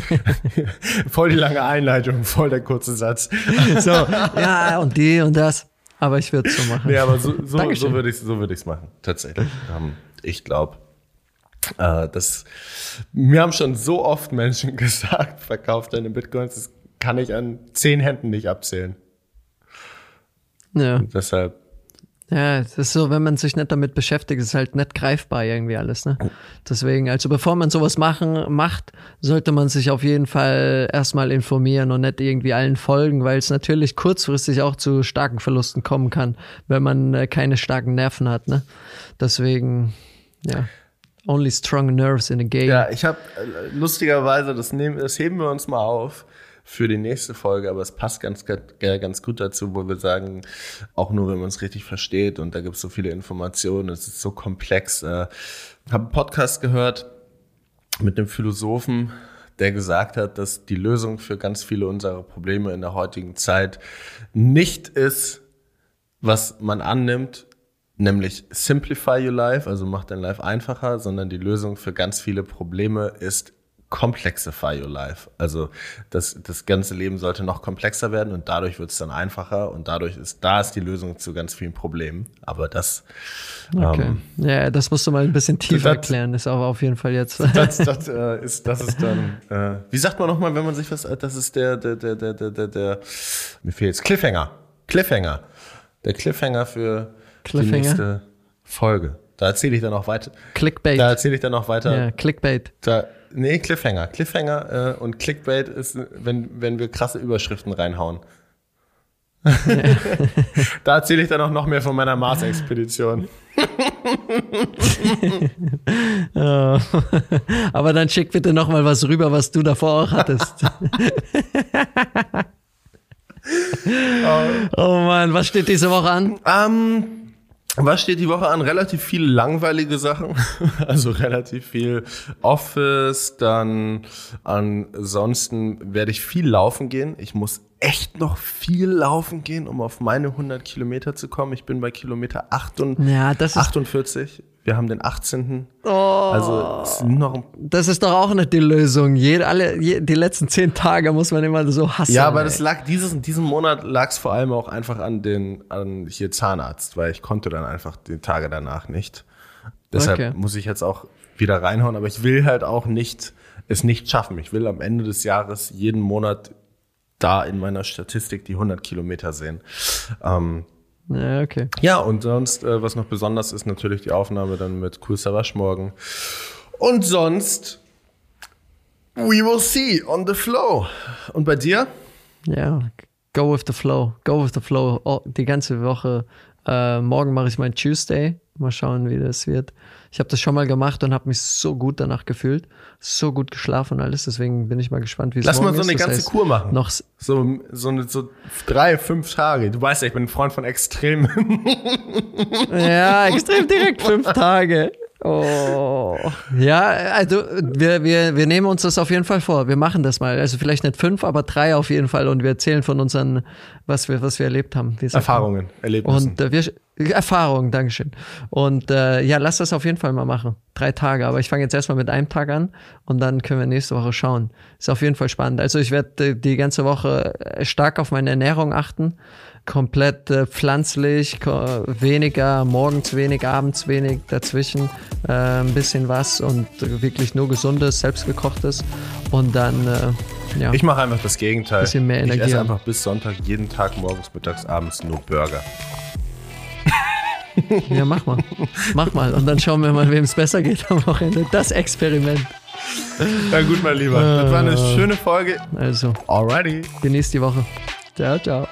voll die lange Einleitung, voll der kurze Satz. So, ja, und die und das. Aber ich würde es so machen. Nee, aber so, so, Dankeschön. so würde ich so würde ich's machen, tatsächlich. Ähm, ich glaube, äh, das mir haben schon so oft Menschen gesagt, verkauf deine Bitcoins, das kann ich an zehn Händen nicht abzählen. Ja. Deshalb, ja, es ist so, wenn man sich nicht damit beschäftigt, ist halt nicht greifbar irgendwie alles, ne? Deswegen, also bevor man sowas machen, macht, sollte man sich auf jeden Fall erstmal informieren und nicht irgendwie allen folgen, weil es natürlich kurzfristig auch zu starken Verlusten kommen kann, wenn man äh, keine starken Nerven hat, ne? Deswegen, ja. Only strong nerves in a game. ja, ich habe lustigerweise, das, nehmen, das heben wir uns mal auf. Für die nächste Folge, aber es passt ganz, ganz gut dazu, wo wir sagen, auch nur wenn man es richtig versteht und da gibt es so viele Informationen, es ist so komplex. Ich äh, habe einen Podcast gehört mit einem Philosophen, der gesagt hat, dass die Lösung für ganz viele unserer Probleme in der heutigen Zeit nicht ist, was man annimmt, nämlich simplify your life, also mach dein Life einfacher, sondern die Lösung für ganz viele Probleme ist complexify your life. Also das, das ganze Leben sollte noch komplexer werden und dadurch wird es dann einfacher und dadurch ist, da ist die Lösung zu ganz vielen Problemen. Aber das Okay. Ähm, ja, das musst du mal ein bisschen tiefer das, erklären, ist aber auf jeden Fall jetzt. Das, das, äh, ist, das ist dann, äh, wie sagt man nochmal, wenn man sich was, das ist der, der, der, der, der, der, der mir fehlt Cliffhanger. Cliffhanger. Der Cliffhanger für Cliffhanger? die nächste Folge. Da erzähle ich dann noch weiter. Clickbait. Da erzähle ich dann noch weiter. Ja, Clickbait. Da, nee, Cliffhanger. Cliffhanger äh, und Clickbait ist, wenn, wenn wir krasse Überschriften reinhauen. Ja. da erzähle ich dann auch noch mehr von meiner Mars-Expedition. oh. Aber dann schick bitte noch mal was rüber, was du davor auch hattest. oh. oh Mann, was steht diese Woche an? Um, ähm, was steht die Woche an? Relativ viele langweilige Sachen. Also relativ viel Office. Dann ansonsten werde ich viel laufen gehen. Ich muss echt noch viel laufen gehen, um auf meine 100 Kilometer zu kommen. Ich bin bei Kilometer 48. Ja, das ist 48. Wir haben den 18. Oh, also ist noch das ist doch auch nicht die Lösung. Jede, alle, je, die letzten zehn Tage muss man immer so hassen. Ja, aber ey. das lag dieses, diesen Monat lag es vor allem auch einfach an den an hier Zahnarzt, weil ich konnte dann einfach die Tage danach nicht. Deshalb okay. muss ich jetzt auch wieder reinhauen, aber ich will halt auch nicht es nicht schaffen. Ich will am Ende des Jahres jeden Monat da in meiner Statistik die 100 Kilometer sehen. Ähm, ja, okay. Ja, und sonst, äh, was noch besonders ist, natürlich die Aufnahme dann mit Cool Savage morgen. Und sonst, we will see on the flow. Und bei dir? Ja, go with the flow. Go with the flow. Oh, die ganze Woche. Äh, morgen mache ich mein Tuesday. Mal schauen, wie das wird. Ich habe das schon mal gemacht und habe mich so gut danach gefühlt, so gut geschlafen und alles. Deswegen bin ich mal gespannt, wie es Lass mal so eine ist. ganze heißt, Kur machen. Noch so so, eine, so drei, fünf Tage. Du weißt ja, ich bin ein Freund von extrem. ja, extrem direkt fünf Tage. Oh. Ja, also wir, wir, wir nehmen uns das auf jeden Fall vor. Wir machen das mal. Also vielleicht nicht fünf, aber drei auf jeden Fall. Und wir erzählen von unseren, was wir, was wir erlebt haben. Erfahrungen, Erlebnissen. Und äh, wir, Erfahrungen, Dankeschön. Und äh, ja, lass das auf jeden Fall mal machen. Drei Tage. Aber ich fange jetzt erstmal mit einem Tag an und dann können wir nächste Woche schauen. Ist auf jeden Fall spannend. Also ich werde die ganze Woche stark auf meine Ernährung achten komplett äh, pflanzlich, weniger, morgens wenig, abends wenig, dazwischen äh, ein bisschen was und wirklich nur gesundes, selbstgekochtes und dann äh, ja. Ich mache einfach das Gegenteil. Bisschen mehr Energie. Ich esse einfach bis Sonntag jeden Tag morgens, mittags, abends nur Burger. Ja, mach mal. Mach mal. Und dann schauen wir mal, wem es besser geht am Wochenende. Das Experiment. Na gut, mein Lieber. Das war eine äh. schöne Folge. Also. Alrighty. Genießt die Woche. Ciao, ciao.